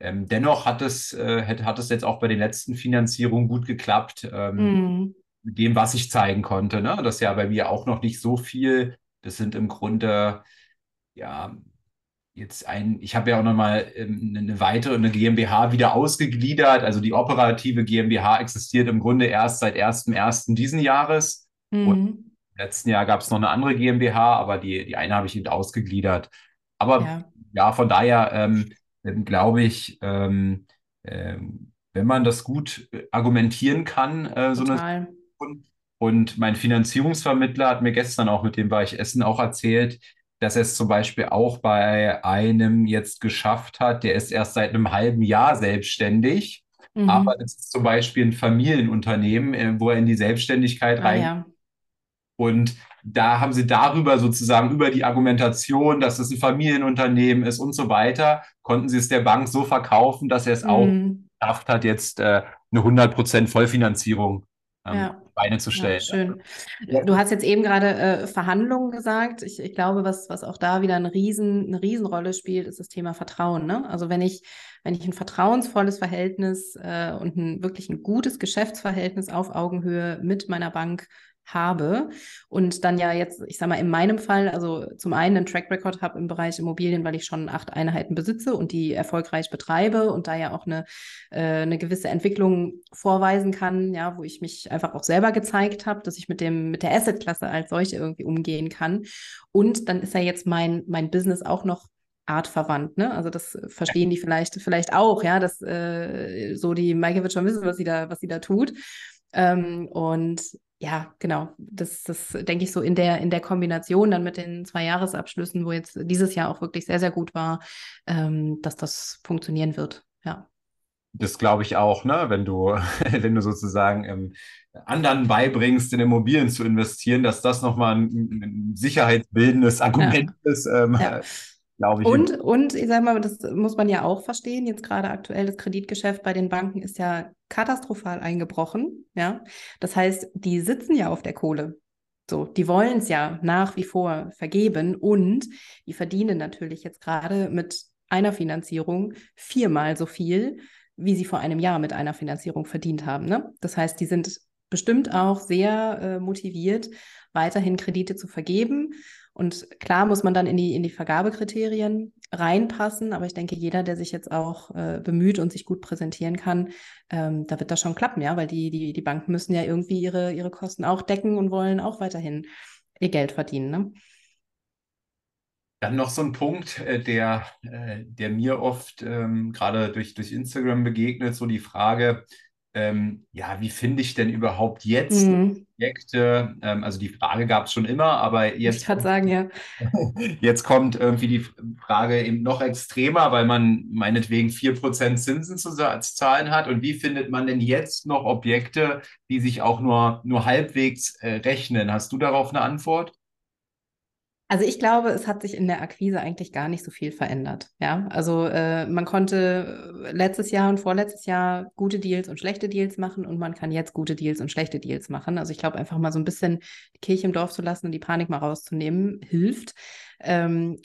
ähm, dennoch hat es, äh, hat, hat es jetzt auch bei den letzten Finanzierungen gut geklappt, ähm, Mhm. mit dem, was ich zeigen konnte. Ne? Das ist ja bei mir auch noch nicht so viel. Das sind im Grunde, ja, jetzt ein, ich habe ja auch nochmal ähm, eine weitere, eine GmbH wieder ausgegliedert. Also die operative GmbH existiert im Grunde erst seit 1.1. diesen Jahres. Und Mhm. im letzten Jahr gab es noch eine andere GmbH, aber die, die eine habe ich eben ausgegliedert. Aber ja, ja von daher ähm, glaube ich, ähm, ähm, wenn man das gut äh, argumentieren kann, äh, so eine und mein Finanzierungsvermittler hat mir gestern auch, mit dem war ich essen, auch erzählt, dass er es zum Beispiel auch bei einem jetzt geschafft hat, der ist erst seit einem halben Jahr selbstständig, mhm. aber das ist zum Beispiel ein Familienunternehmen, äh, wo er in die Selbstständigkeit ah, rein. Ja. Und da haben sie darüber sozusagen, über die Argumentation, dass es ein Familienunternehmen ist und so weiter, konnten sie es der Bank so verkaufen, dass er es mhm. auch geschafft hat, jetzt äh, eine 100% Vollfinanzierung ähm, ja. Beine zu stellen. Ja, schön. Du hast jetzt eben gerade äh, Verhandlungen gesagt. Ich, ich glaube, was, was auch da wieder eine, Riesen, eine Riesenrolle spielt, ist das Thema Vertrauen. Ne? Also wenn ich, wenn ich ein vertrauensvolles Verhältnis äh, und ein wirklich ein gutes Geschäftsverhältnis auf Augenhöhe mit meiner Bank habe und dann ja jetzt, ich sage mal, in meinem Fall, also zum einen einen Track Record habe im Bereich Immobilien, weil ich schon acht Einheiten besitze und die erfolgreich betreibe und da ja auch eine, äh, eine gewisse Entwicklung vorweisen kann, ja, wo ich mich einfach auch selber gezeigt habe, dass ich mit dem, mit der Assetklasse als solche irgendwie umgehen kann. Und dann ist ja jetzt mein, mein Business auch noch artverwandt, ne? Also das verstehen die vielleicht, vielleicht auch, ja, dass äh, so die Maike wird schon wissen, was sie da, was sie da tut. Ähm, und ja, genau. Das, das denke ich so in der, in der Kombination dann mit den zwei Jahresabschlüssen, wo jetzt dieses Jahr auch wirklich sehr, sehr gut war, ähm, dass das funktionieren wird. Ja. Das glaube ich auch, ne? Wenn du, wenn du sozusagen ähm, anderen beibringst, in Immobilien zu investieren, dass das nochmal ein, ein sicherheitsbildendes Argument ja. ist. Ähm, ja glaube ich. Und, und ich sage mal, das muss man ja auch verstehen, jetzt gerade aktuell das Kreditgeschäft bei den Banken ist ja katastrophal eingebrochen. Ja? Das heißt, die sitzen ja auf der Kohle. So, die wollen es ja nach wie vor vergeben und die verdienen natürlich jetzt gerade mit einer Finanzierung viermal so viel, wie sie vor einem Jahr mit einer Finanzierung verdient haben. Ne? Das heißt, die sind bestimmt auch sehr äh, motiviert, weiterhin Kredite zu vergeben und klar muss man dann in die, in die Vergabekriterien reinpassen, aber ich denke, jeder, der sich jetzt auch äh, bemüht und sich gut präsentieren kann, ähm, da wird das schon klappen, ja, weil die, die, die Banken müssen ja irgendwie ihre, ihre Kosten auch decken und wollen auch weiterhin ihr Geld verdienen. Ne? Dann noch so ein Punkt, äh, der, äh, der mir oft ähm, gerade durch, durch Instagram begegnet, so die Frage, ähm, ja, wie finde ich denn überhaupt jetzt mhm. Projekte? Ähm, also die Frage gab es schon immer, aber jetzt. Ich kann sagen, ja. Jetzt kommt irgendwie die Frage eben noch extremer, weil man meinetwegen 4% Zinsen zu, zahlen hat. Und wie findet man denn jetzt noch Objekte, die sich auch nur, nur halbwegs äh, rechnen? Hast du darauf eine Antwort? Also ich glaube, es hat sich in der Akquise eigentlich gar nicht so viel verändert. Ja, also äh, man konnte äh, letztes Jahr und vorletztes Jahr gute Deals und schlechte Deals machen und man kann jetzt gute Deals und schlechte Deals machen. Also ich glaube, einfach mal so ein bisschen die Kirche im Dorf zu lassen und die Panik mal rauszunehmen, hilft. Ähm,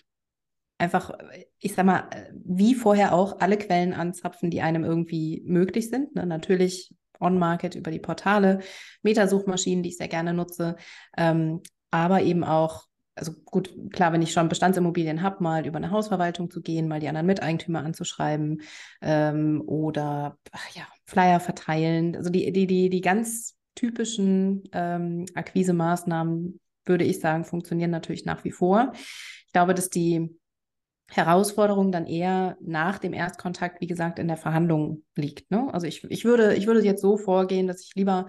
einfach, ich sag mal, wie vorher auch alle Quellen anzapfen, die einem irgendwie möglich sind. Ne? Natürlich On-Market über die Portale, Metasuchmaschinen, die ich sehr gerne nutze, ähm, aber eben auch also gut, klar, wenn ich schon Bestandsimmobilien habe, mal über eine Hausverwaltung zu gehen, mal die anderen Miteigentümer anzuschreiben ähm, oder ja, Flyer verteilen. Also die, die, die, die ganz typischen ähm, Akquise-Maßnahmen, würde ich sagen, funktionieren natürlich nach wie vor. Ich glaube, dass die Herausforderung dann eher nach dem Erstkontakt, wie gesagt, in der Verhandlung liegt. Ne? Also ich, ich, würde, ich würde jetzt so vorgehen, dass ich lieber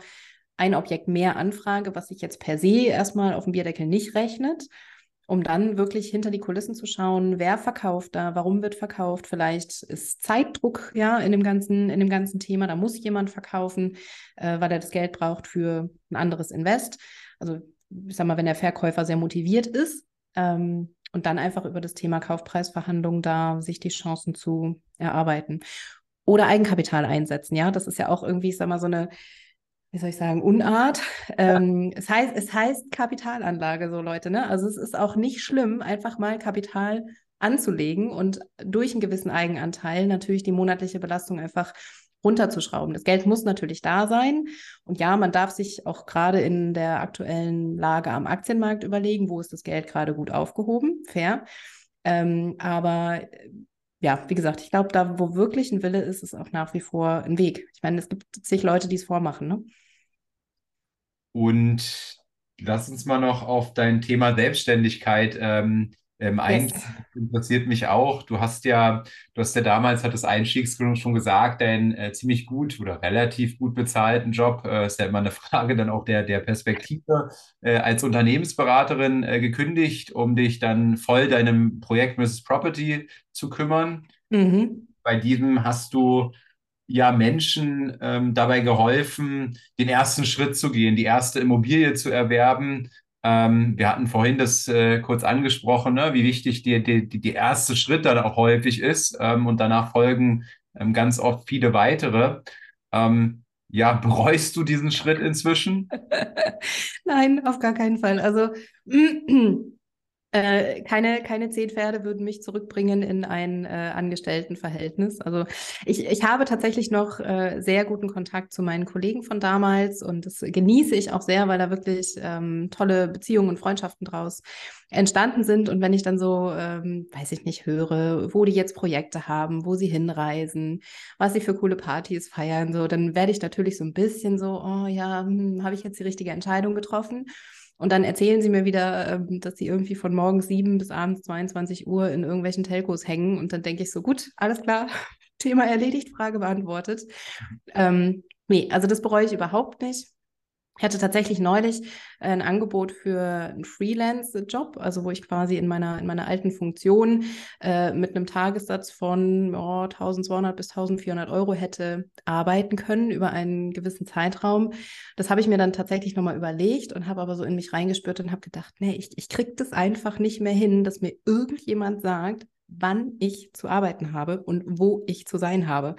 ein Objekt mehr anfrage, was sich jetzt per se erstmal auf dem Bierdeckel nicht rechnet, um dann wirklich hinter die Kulissen zu schauen, wer verkauft da, warum wird verkauft, vielleicht ist Zeitdruck ja in dem ganzen, in dem ganzen Thema, da muss jemand verkaufen, äh, weil er das Geld braucht für ein anderes Invest. Also ich sag mal, wenn der Verkäufer sehr motiviert ist, ähm, und dann einfach über das Thema Kaufpreisverhandlung da sich die Chancen zu erarbeiten. Oder Eigenkapital einsetzen, ja. Das ist ja auch irgendwie, ich sag mal, so eine wie soll ich sagen, Unart. Ähm, es, heißt, es heißt Kapitalanlage, so Leute, ne? Also es ist auch nicht schlimm, einfach mal Kapital anzulegen und durch einen gewissen Eigenanteil natürlich die monatliche Belastung einfach runterzuschrauben. Das Geld muss natürlich da sein. Und ja, man darf sich auch gerade in der aktuellen Lage am Aktienmarkt überlegen, wo ist das Geld gerade gut aufgehoben, fair. Ähm, aber ja, wie gesagt, ich glaube, da, wo wirklich ein Wille ist, ist auch nach wie vor ein Weg. Ich meine, es gibt zig Leute, die es vormachen, ne? Und lass uns mal noch auf dein Thema Selbstständigkeit ähm, Ähm, eigentlich interessiert mich auch, du hast ja, du hast ja damals, hat das Einstiegsgrund schon gesagt, deinen äh, ziemlich gut oder relativ gut bezahlten Job, äh, ist ja immer eine Frage dann auch der, der Perspektive, äh, als Unternehmensberaterin äh, gekündigt, um dich dann voll deinem Projekt Mrs. Property zu kümmern. Mhm. Bei diesem hast du ja Menschen ähm, dabei geholfen, den ersten Schritt zu gehen, die erste Immobilie zu erwerben. Ähm, wir hatten vorhin das äh, kurz angesprochen, ne, wie wichtig die, die, die erste Schritt dann auch häufig ist ähm, und danach folgen ähm, ganz oft viele weitere. Ähm, ja, bereust du diesen Schritt inzwischen? Nein, auf gar keinen Fall. Also Äh, keine, keine zehn Pferde würden mich zurückbringen in ein äh, Angestelltenverhältnis. Also ich, ich habe tatsächlich noch äh, sehr guten Kontakt zu meinen Kollegen von damals und das genieße ich auch sehr, weil da wirklich ähm, tolle Beziehungen und Freundschaften draus entstanden sind. Und wenn ich dann so, ähm, weiß ich nicht, höre, wo die jetzt Projekte haben, wo sie hinreisen, was sie für coole Partys feiern, so, dann werde ich natürlich so ein bisschen so, oh ja, hm, habe ich jetzt die richtige Entscheidung getroffen? Und dann erzählen sie mir wieder, ähm, dass sie irgendwie von morgens 7 bis abends 22 Uhr in irgendwelchen Telcos hängen. Und dann denke ich so, gut, alles klar, Thema erledigt, Frage beantwortet. Ähm, nee, also das bereue ich überhaupt nicht. Ich hatte tatsächlich neulich äh, ein Angebot für einen Freelance-Job, also wo ich quasi in meiner, in meiner alten Funktion äh, mit einem Tagessatz von oh, 1200 bis 1400 Euro hätte arbeiten können über einen gewissen Zeitraum. Das habe ich mir dann tatsächlich nochmal überlegt und habe aber so in mich reingespürt und habe gedacht, nee, ich, ich kriege das einfach nicht mehr hin, dass mir irgendjemand sagt, wann ich zu arbeiten habe und wo ich zu sein habe.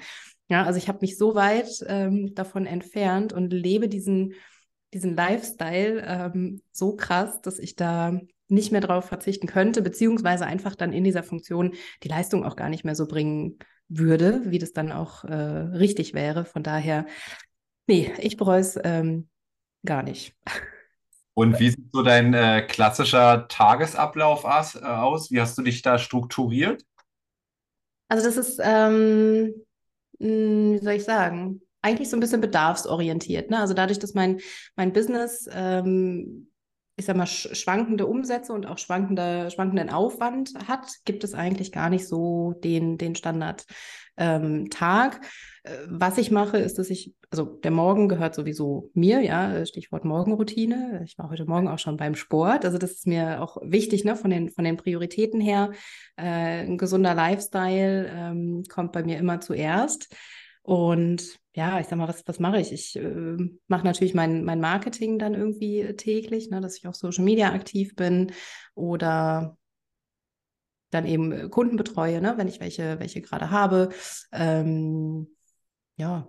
Ja, also ich habe mich so weit ähm, davon entfernt und lebe diesen diesen Lifestyle ähm, so krass, dass ich da nicht mehr drauf verzichten könnte, beziehungsweise einfach dann in dieser Funktion die Leistung auch gar nicht mehr so bringen würde, wie das dann auch äh, richtig wäre. Von daher, nee, ich bereue es ähm, gar nicht. Und wie sieht so dein äh, klassischer Tagesablauf aus, äh, aus? Wie hast du dich da strukturiert? Also das ist, ähm, hm, wie soll ich sagen, eigentlich so ein bisschen bedarfsorientiert. Ne? Also dadurch, dass mein, mein Business, ähm, ich sag mal, schwankende Umsätze und auch schwankende, schwankenden Aufwand hat, gibt es eigentlich gar nicht so den, den Standard. Ähm, Tag. Äh, was ich mache, ist, dass ich, also der Morgen gehört sowieso mir, ja, Stichwort Morgenroutine. Ich war heute Morgen auch schon beim Sport. Also das ist mir auch wichtig, ne, von den, von den Prioritäten her. Äh, ein gesunder Lifestyle ähm, kommt bei mir immer zuerst. Und ja, ich sag mal, was, was mache ich? Ich äh, mache natürlich mein, mein Marketing dann irgendwie täglich, ne, dass ich auf Social Media aktiv bin oder dann eben äh, Kunden betreue, ne, wenn ich welche, welche gerade habe. Ähm, ja,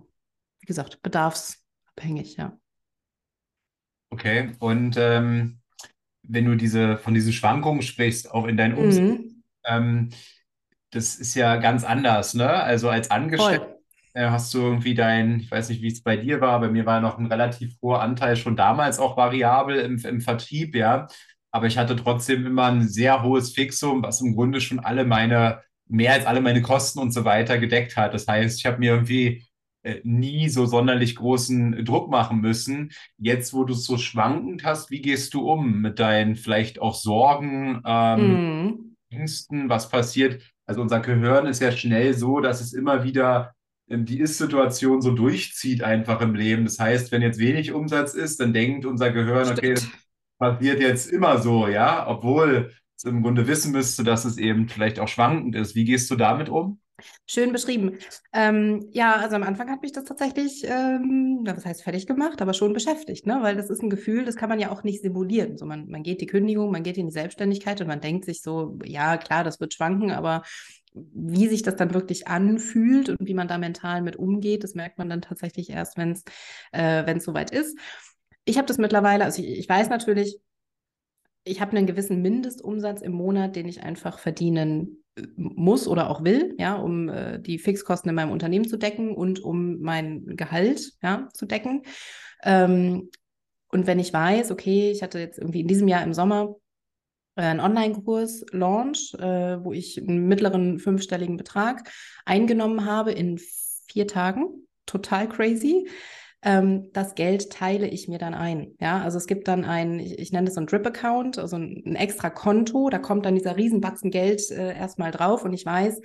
wie gesagt, bedarfsabhängig, ja. Okay, und ähm, wenn du diese von diesen Schwankungen sprichst, auch in deinen Umsätzen, mhm. ähm, das ist ja ganz anders, ne? Also als Angestellter äh, hast du irgendwie dein, ich weiß nicht, wie es bei dir war, bei mir war noch ein relativ hoher Anteil schon damals auch variabel im, im Vertrieb, ja. Aber ich hatte trotzdem immer ein sehr hohes Fixum, was im Grunde schon alle meine, mehr als alle meine Kosten und so weiter gedeckt hat. Das heißt, ich habe mir irgendwie äh, nie so sonderlich großen Druck machen müssen. Jetzt, wo du es so schwankend hast, wie gehst du um mit deinen vielleicht auch Sorgen, ähm, mm. Ängsten, was passiert? Also unser Gehirn ist ja schnell so, dass es immer wieder die Ist-Situation so durchzieht einfach im Leben. Das heißt, wenn jetzt wenig Umsatz ist, dann denkt unser Gehirn, okay, das passiert jetzt immer so, ja, obwohl es im Grunde wissen müsste, dass es eben vielleicht auch schwankend ist. Wie gehst du damit um? Schön beschrieben. Ähm, ja, also am Anfang hat mich das tatsächlich, ähm, was heißt fertig gemacht, aber schon beschäftigt, ne? Weil das ist ein Gefühl, das kann man ja auch nicht simulieren. So, man, man geht die Kündigung, man geht in die Selbstständigkeit und man denkt sich so, ja, klar, das wird schwanken, aber wie sich das dann wirklich anfühlt und wie man da mental mit umgeht, das merkt man dann tatsächlich erst, wenn es äh, soweit ist. Ich habe das mittlerweile, also ich, ich weiß natürlich, ich habe einen gewissen Mindestumsatz im Monat, den ich einfach verdienen äh, muss oder auch will, ja, um äh, die Fixkosten in meinem Unternehmen zu decken und um mein Gehalt ja, zu decken. Ähm, und wenn ich weiß, okay, ich hatte jetzt irgendwie in diesem Jahr im Sommer einen Online-Kurs Launch, äh, wo ich einen mittleren fünfstelligen Betrag eingenommen habe in vier Tagen. Total crazy. Ähm, das Geld teile ich mir dann ein. Ja, also es gibt dann ein, ich, ich nenne das so ein Drip-Account, also ein, ein, extra Konto, da kommt dann dieser Riesenbatzen Geld äh, erstmal drauf und ich weiß,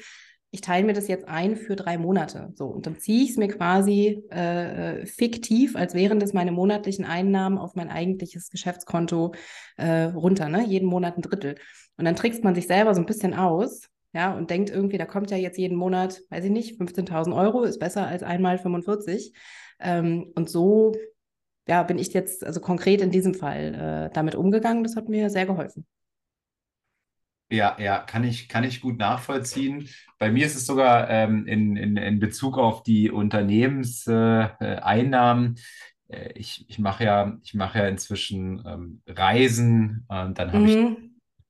ich teile mir das jetzt ein für drei Monate. So, und dann ziehe ich es mir quasi äh, fiktiv, als wären das meine monatlichen Einnahmen auf mein eigentliches Geschäftskonto äh, runter, ne? Jeden Monat ein Drittel. Und dann trickst man sich selber so ein bisschen aus, ja, und denkt irgendwie, da kommt ja jetzt jeden Monat, weiß ich nicht, 15.000 Euro, ist besser als einmal 45. Ähm, und so, ja, bin ich jetzt also konkret in diesem Fall äh, damit umgegangen. Das hat mir sehr geholfen. Ja, ja, kann ich, kann ich gut nachvollziehen. Bei mir ist es sogar ähm, in, in, in Bezug auf die Unternehmenseinnahmen. Äh, äh, ich, ich mache ja, ich mache ja inzwischen ähm, Reisen und dann habe mhm. ich eine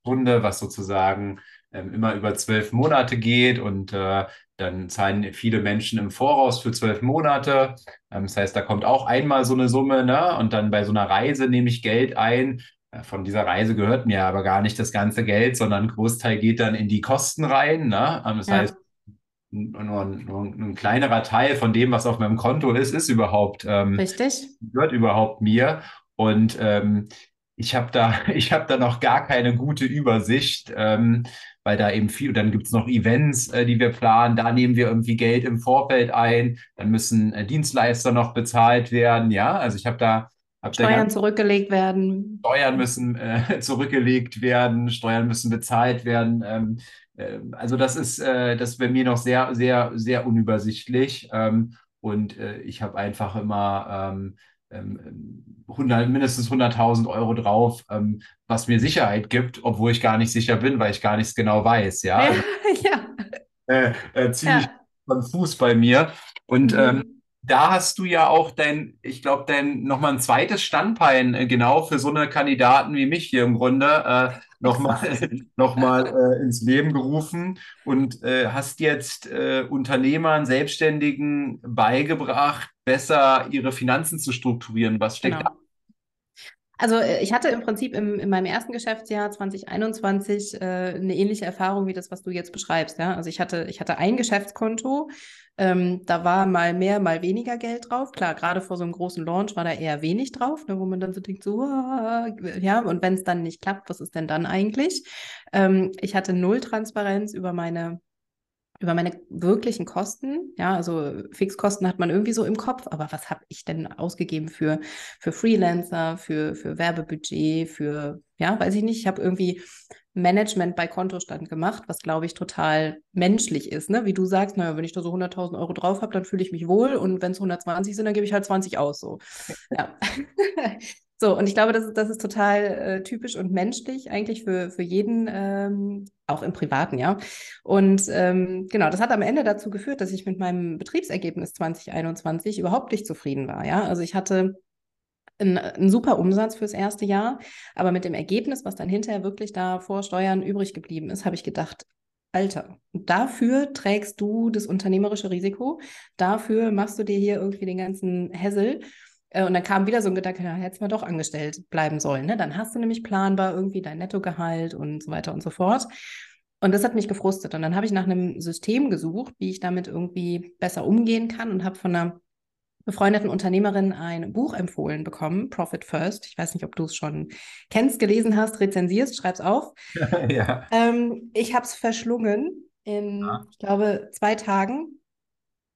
Runde, was sozusagen ähm, immer über zwölf Monate geht und äh, dann zahlen viele Menschen im Voraus für zwölf Monate. Ähm, das heißt, da kommt auch einmal so eine Summe, ne? Und dann bei so einer Reise nehme ich Geld ein von dieser Reise gehört mir aber gar nicht das ganze Geld, sondern ein Großteil geht dann in die Kosten rein. Ne? Ähm, das ja. heißt, nur ein, nur ein, kleinerer Teil von dem, was auf meinem Konto ist, ist überhaupt ähm, richtig gehört überhaupt mir. Und ähm, ich habe da, ich habe da noch gar keine gute Übersicht, ähm, weil da eben viel, dann gibt es noch Events, äh, die wir planen, da nehmen wir irgendwie Geld im Vorfeld ein, dann müssen äh, Dienstleister noch bezahlt werden, ja, also ich habe da Steuern zurückgelegt werden. Steuern müssen äh, zurückgelegt werden, Steuern müssen bezahlt werden. Ähm, äh, also das ist, äh, das ist bei mir noch sehr, sehr, sehr unübersichtlich. Ähm, und äh, ich habe einfach immer ähm, 100, ähm, mindestens 100.000 Euro drauf, ähm, was mir Sicherheit gibt, obwohl ich gar nicht sicher bin, weil ich gar nichts genau weiß. Ja, ja. ja. Äh, äh, ziemlich ja. Fuß bei mir. Und mhm. Da hast du ja auch dein, ich glaube, dein nochmal ein zweites Standbein äh, genau für so eine Kandidaten wie mich hier im Grunde äh, nochmal noch mal, äh, ins Leben gerufen und äh, hast jetzt äh, Unternehmern, Selbstständigen beigebracht, besser ihre Finanzen zu strukturieren. Was steckt genau. da also äh, ich hatte im Prinzip im, in meinem ersten Geschäftsjahr 2021 äh, eine ähnliche Erfahrung wie das, was du jetzt beschreibst. Ja? Also ich hatte, ich hatte ein Geschäftskonto, ähm, da war mal mehr, mal weniger Geld drauf. Klar, gerade vor so einem großen Launch war da eher wenig drauf, ne, wo man dann so denkt, so, ja, und wenn es dann nicht klappt, was ist denn dann eigentlich? Ähm, ich hatte null Transparenz über meine über meine wirklichen Kosten. Ja, also Fixkosten hat man irgendwie so im Kopf, aber was habe ich denn ausgegeben für, für Freelancer, für, für Werbebudget, für, ja, weiß ich nicht, ich habe irgendwie Management bei Kontostand gemacht, was glaube ich total menschlich ist. Ne? Wie du sagst, naja, wenn ich da so 100.000 Euro drauf habe, dann fühle ich mich wohl und wenn es 120 sind, dann gebe ich halt 20 aus. So. Ja. So, und ich glaube, das ist, das ist total äh, typisch und menschlich eigentlich für, für jeden, ähm, auch im Privaten, ja. Und ähm, genau, das hat am Ende dazu geführt, dass ich mit meinem Betriebsergebnis 2021 überhaupt nicht zufrieden war, ja. Also ich hatte einen, super Umsatz fürs erste Jahr, aber mit dem Ergebnis, was dann hinterher wirklich da vor Steuern übrig geblieben ist, habe ich gedacht, Alter, dafür trägst du das unternehmerische Risiko, dafür machst du dir hier irgendwie den ganzen Hessel äh, und dann kam wieder so ein Gedanke, ja, hättest mal doch angestellt bleiben sollen. Ne? Dann hast du nämlich planbar irgendwie dein Nettogehalt und so weiter und so fort. Und das hat mich gefrustet. Und dann habe ich nach einem System gesucht, wie ich damit irgendwie besser umgehen kann und habe von einer befreundeten Unternehmerin ein Buch empfohlen bekommen, Profit First. Ich weiß nicht, ob du es schon kennst, gelesen hast, rezensierst, schreib's auf. ja. Ähm, ich habe es verschlungen in, ja. ich glaube, zwei Tagen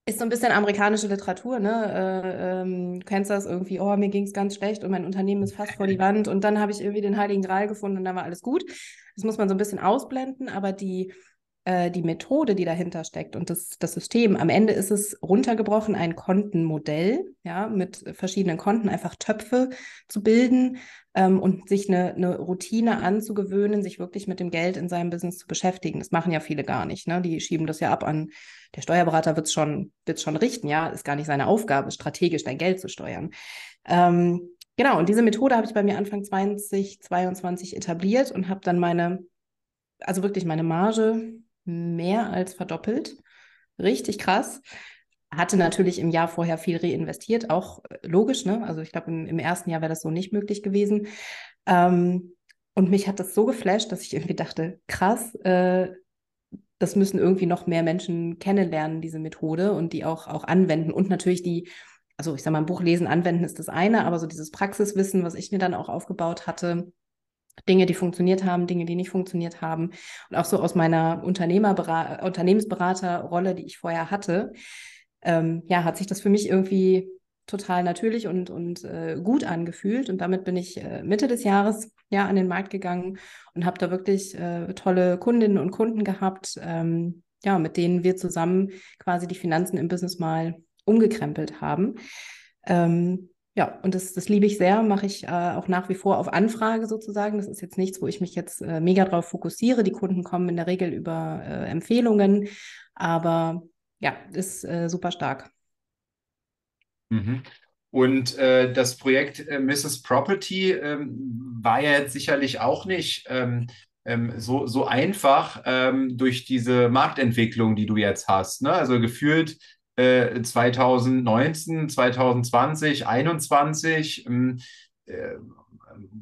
ist so ein bisschen amerikanische Literatur, ne? Äh, ähm, du kennst das irgendwie, oh, mir ging es ganz schlecht und mein Unternehmen ist fast vor die Wand und dann habe ich irgendwie den Heiligen Gral gefunden und dann war alles gut. Das muss man so ein bisschen ausblenden, aber die äh, die Methode, die dahinter steckt und das, das System. Am Ende ist es runtergebrochen ein Kontenmodell, ja, mit verschiedenen Konten, einfach Töpfe zu bilden ähm, und sich eine, eine Routine anzugewöhnen, sich wirklich mit dem Geld in seinem Business zu beschäftigen. Das machen ja viele gar nicht. Ne? Die schieben das ja ab an, der Steuerberater wird es schon, wird's schon richten, ja, ist gar nicht seine Aufgabe, strategisch dein Geld zu steuern. Ähm, genau, und diese Methode habe ich bei mir Anfang 2022 etabliert und habe dann meine, also wirklich meine Marge mehr als verdoppelt. Richtig krass. Hatte natürlich im Jahr vorher viel reinvestiert, auch äh, logisch, ne? Also ich glaube, im, im, ersten Jahr wäre das so nicht möglich gewesen. Ähm, und mich hat das so geflasht, dass ich irgendwie dachte, krass, äh, das müssen irgendwie noch mehr Menschen kennenlernen, diese Methode und die auch, auch anwenden und natürlich die also ich sage mal, ein Buch lesen, anwenden ist das eine, aber so dieses Praxiswissen, was ich mir dann auch aufgebaut hatte, Dinge, die funktioniert haben, Dinge, die nicht funktioniert haben. Und auch so aus meiner Unternehmensberaterrolle, die ich vorher hatte, ähm, ja, hat sich das für mich irgendwie total natürlich und, und äh, gut angefühlt. Und damit bin ich äh, Mitte des Jahres ja an den Markt gegangen und habe da wirklich äh, tolle Kundinnen und Kunden gehabt, ähm, ja, mit denen wir zusammen quasi die Finanzen im Business mal umgekrempelt haben. Ähm, ja, und das, das liebe ich sehr, mache ich äh, auch nach wie vor auf Anfrage sozusagen. Das ist jetzt nichts, wo ich mich jetzt äh, mega drauf fokussiere. Die Kunden kommen in der Regel über äh, Empfehlungen, aber ja, ist äh, super stark. Mhm. Und äh, das Projekt äh, Mrs. Property ähm, war ja jetzt sicherlich auch nicht ähm, ähm, so, so einfach ähm, durch diese Marktentwicklung, die du jetzt hast. Ne? Also gefühlt 2019, 2020, 2021. Äh,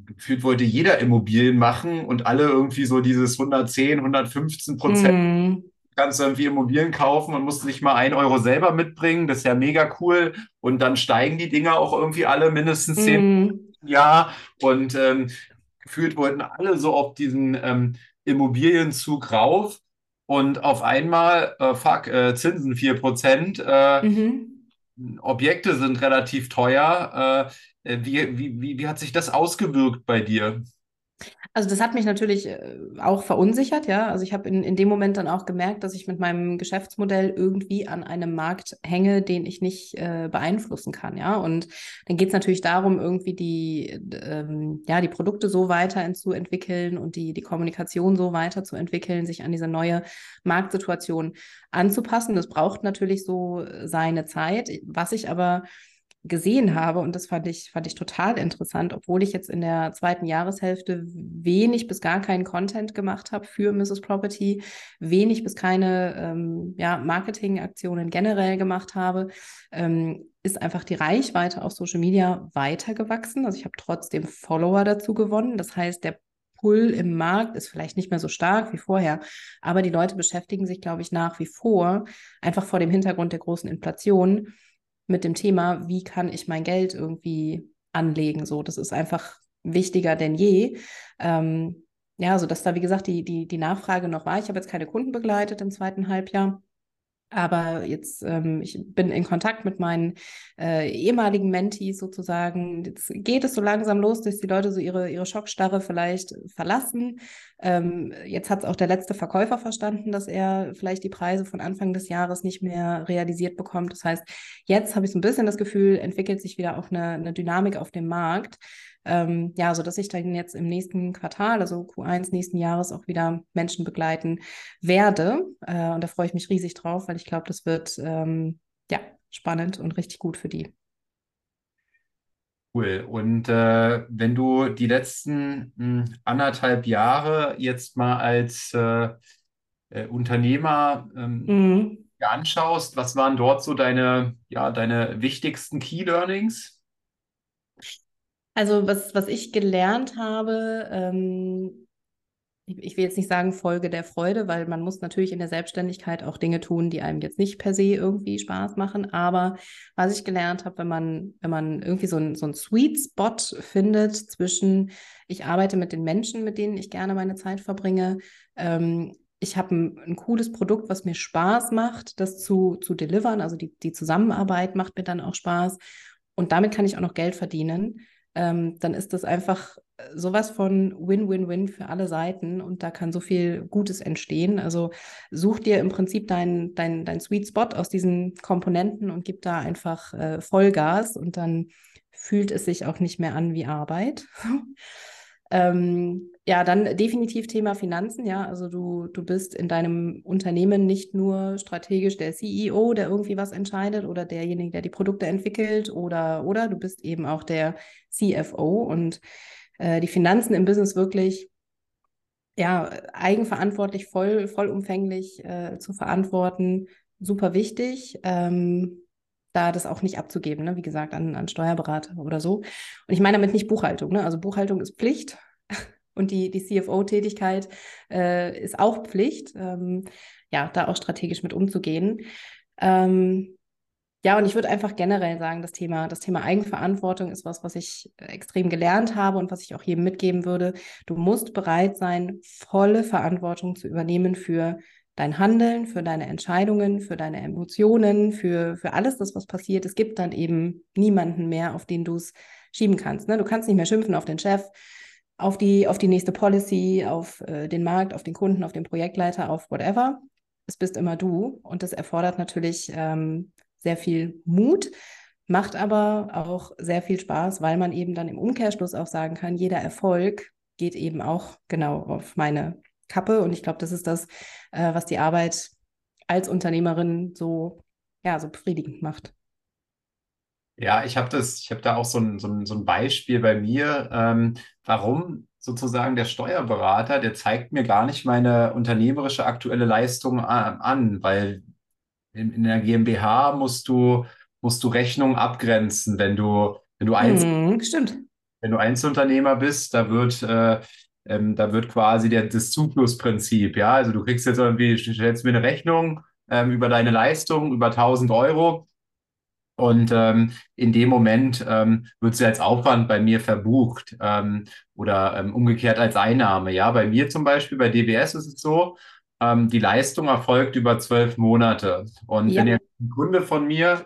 gefühlt wollte jeder Immobilien machen und alle irgendwie so dieses 110, 115 Prozent. Mm. Kannst du irgendwie Immobilien kaufen und musst nicht mal ein Euro selber mitbringen. Das ist ja mega cool. Und dann steigen die Dinger auch irgendwie alle mindestens zehn mm. Jahr. Und ähm, gefühlt wollten alle so auf diesen ähm, Immobilienzug rauf. Und auf einmal, äh, fuck, äh, Zinsen 4%, äh, mhm. Objekte sind relativ teuer. Äh, wie, wie, wie, wie hat sich das ausgewirkt bei dir? Also das hat mich natürlich äh, auch verunsichert, ja. Also ich habe in, in dem Moment dann auch gemerkt, dass ich mit meinem Geschäftsmodell irgendwie an einem Markt hänge, den ich nicht äh, beeinflussen kann, ja. Und dann geht es natürlich darum, irgendwie die, ähm, ja, die Produkte so weiterzuentwickeln und die, die Kommunikation so weiterzuentwickeln, sich an diese neue Marktsituation anzupassen. Das braucht natürlich so seine Zeit. Was ich aber gesehen habe. Und das fand ich, fand ich total interessant, obwohl ich jetzt in der zweiten Jahreshälfte wenig bis gar keinen Content gemacht habe für Mrs. Property, wenig bis keine ähm, ja, Marketingaktionen generell gemacht habe, ähm, ist einfach die Reichweite auf Social Media weitergewachsen. Also ich habe trotzdem Follower dazu gewonnen. Das heißt, der Pull im Markt ist vielleicht nicht mehr so stark wie vorher, aber die Leute beschäftigen sich, glaube ich, nach wie vor einfach vor dem Hintergrund der großen Inflation mit dem Thema, wie kann ich mein Geld irgendwie anlegen. So, das ist einfach wichtiger denn je. Ähm, ja, so dass da, wie gesagt, die, die, die Nachfrage noch war. Ich habe jetzt keine Kunden begleitet im zweiten Halbjahr. Aber jetzt, ähm, ich bin in Kontakt mit meinen äh, ehemaligen Mentees sozusagen. Jetzt geht es so langsam los, dass die Leute so ihre, ihre Schockstarre vielleicht verlassen. Ähm, jetzt hat es auch der letzte Verkäufer verstanden, dass er vielleicht die Preise von Anfang des Jahres nicht mehr realisiert bekommt. Das heißt, jetzt habe ich so ein bisschen das Gefühl, entwickelt sich wieder auch eine, eine Dynamik auf dem Markt ähm, ja, so dass ich dann jetzt im nächsten Quartal, also Q1 nächsten Jahres, auch wieder Menschen begleiten werde. Äh, und da freue ich mich riesig drauf, weil ich glaube, das wird ähm, ja spannend und richtig gut für die. Cool. Und äh, wenn du die letzten mh, hm, anderthalb Jahre jetzt mal als äh, äh, Unternehmer ähm, mhm. anschaust, was waren dort so deine, ja, deine wichtigsten Key Learnings? Also was, was ich gelernt habe, ähm, ich, ich, will jetzt nicht sagen Folge der Freude, weil man muss natürlich in der Selbstständigkeit auch Dinge tun, die einem jetzt nicht per se irgendwie Spaß machen. Aber was ich gelernt habe, wenn man, wenn man irgendwie so ein, so ein Sweet Spot findet zwischen, ich arbeite mit den Menschen, mit denen ich gerne meine Zeit verbringe, ähm, ich habe ein, ein, cooles Produkt, was mir Spaß macht, das zu, zu delivern. Also die, die Zusammenarbeit macht mir dann auch Spaß. Und damit kann ich auch noch Geld verdienen ähm, dann ist das einfach äh, sowas von Win-Win-Win für alle Seiten und da kann so viel Gutes entstehen. Also such dir im Prinzip dein, dein, dein Sweet Spot aus diesen Komponenten und gib da einfach äh, Vollgas und dann fühlt es sich auch nicht mehr an wie Arbeit. Ähm, ja, dann definitiv Thema Finanzen. Ja, also du, du bist in deinem Unternehmen nicht nur strategisch der CEO, der irgendwie was entscheidet oder derjenige, der die Produkte entwickelt oder, oder du bist eben auch der CFO und äh, die Finanzen im Business wirklich ja, eigenverantwortlich, voll, vollumfänglich äh, zu verantworten, super wichtig. Ähm, da das auch nicht abzugeben, ne? wie gesagt, an, an Steuerberater oder so. Und ich meine damit nicht Buchhaltung. Ne? Also Buchhaltung ist Pflicht und die, die CFO-Tätigkeit äh, ist auch Pflicht, ähm, ja, da auch strategisch mit umzugehen. Ähm, Ja, und ich würde einfach generell sagen, das Thema, das Thema Eigenverantwortung ist was, was ich extrem gelernt habe und was ich auch jedem mitgeben würde. Du musst bereit sein, volle Verantwortung zu übernehmen für dein Handeln, für deine Entscheidungen, für deine Emotionen, für, für alles das, was passiert. Es gibt dann eben niemanden mehr, auf den du es schieben kannst. Ne? Du kannst nicht mehr schimpfen auf den Chef, auf die, auf die nächste Policy, auf äh, den Markt, auf den Kunden, auf den Projektleiter, auf whatever. Es bist immer du und das erfordert natürlich ähm, sehr viel Mut, macht aber auch sehr viel Spaß, weil man eben dann im Umkehrschluss auch sagen kann, jeder Erfolg geht eben auch genau auf meine Kappe. Und ich glaube, das ist das, äh, was die Arbeit als Unternehmerin so, ja, so befriedigend macht. Ja, ich habe das, ich habe da auch so ein, so ein, so ein Beispiel bei mir, ähm, warum sozusagen der Steuerberater, der zeigt mir gar nicht meine unternehmerische aktuelle Leistung an, weil in, in der GmbH musst du, musst du Rechnungen abgrenzen, wenn du, wenn du Einzel hm, stimmt. wenn du Einzelunternehmer bist, da wird, äh, ähm, da wird quasi der, das Zuflussprinzip, ja, also du kriegst jetzt irgendwie, stellst mir eine Rechnung ähm, über deine Leistung, über 1000 Euro und ähm, in dem Moment ähm, wird sie als Aufwand bei mir verbucht ähm, oder ähm, umgekehrt als Einnahme. Ja, bei mir zum Beispiel, bei DWS ist es so, ähm, die Leistung erfolgt über zwölf Monate. Und ja. wenn ihr ein Kunde von mir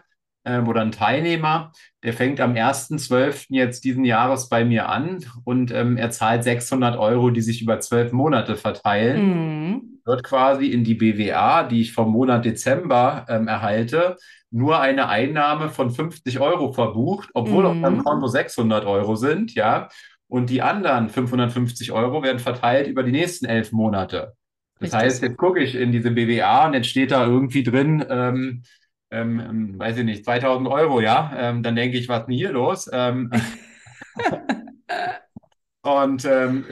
oder ein Teilnehmer, der fängt am 1.12. jetzt diesen Jahres bei mir an und ähm, er zahlt 600 Euro, die sich über zwölf Monate verteilen, mhm. wird quasi in die BWA, die ich vom Monat Dezember ähm, erhalte, nur eine Einnahme von 50 Euro verbucht, obwohl mhm. auf meinem Konto 600 Euro sind, ja. Und die anderen 550 Euro werden verteilt über die nächsten elf Monate. Das Richtig. heißt, jetzt gucke ich in diese BWA und jetzt steht da irgendwie drin, ähm, ähm, ähm, weiß ich nicht, 2000 Euro, ja. Ähm, dann denke ich, was ist denn hier los? Ähm, und ähm,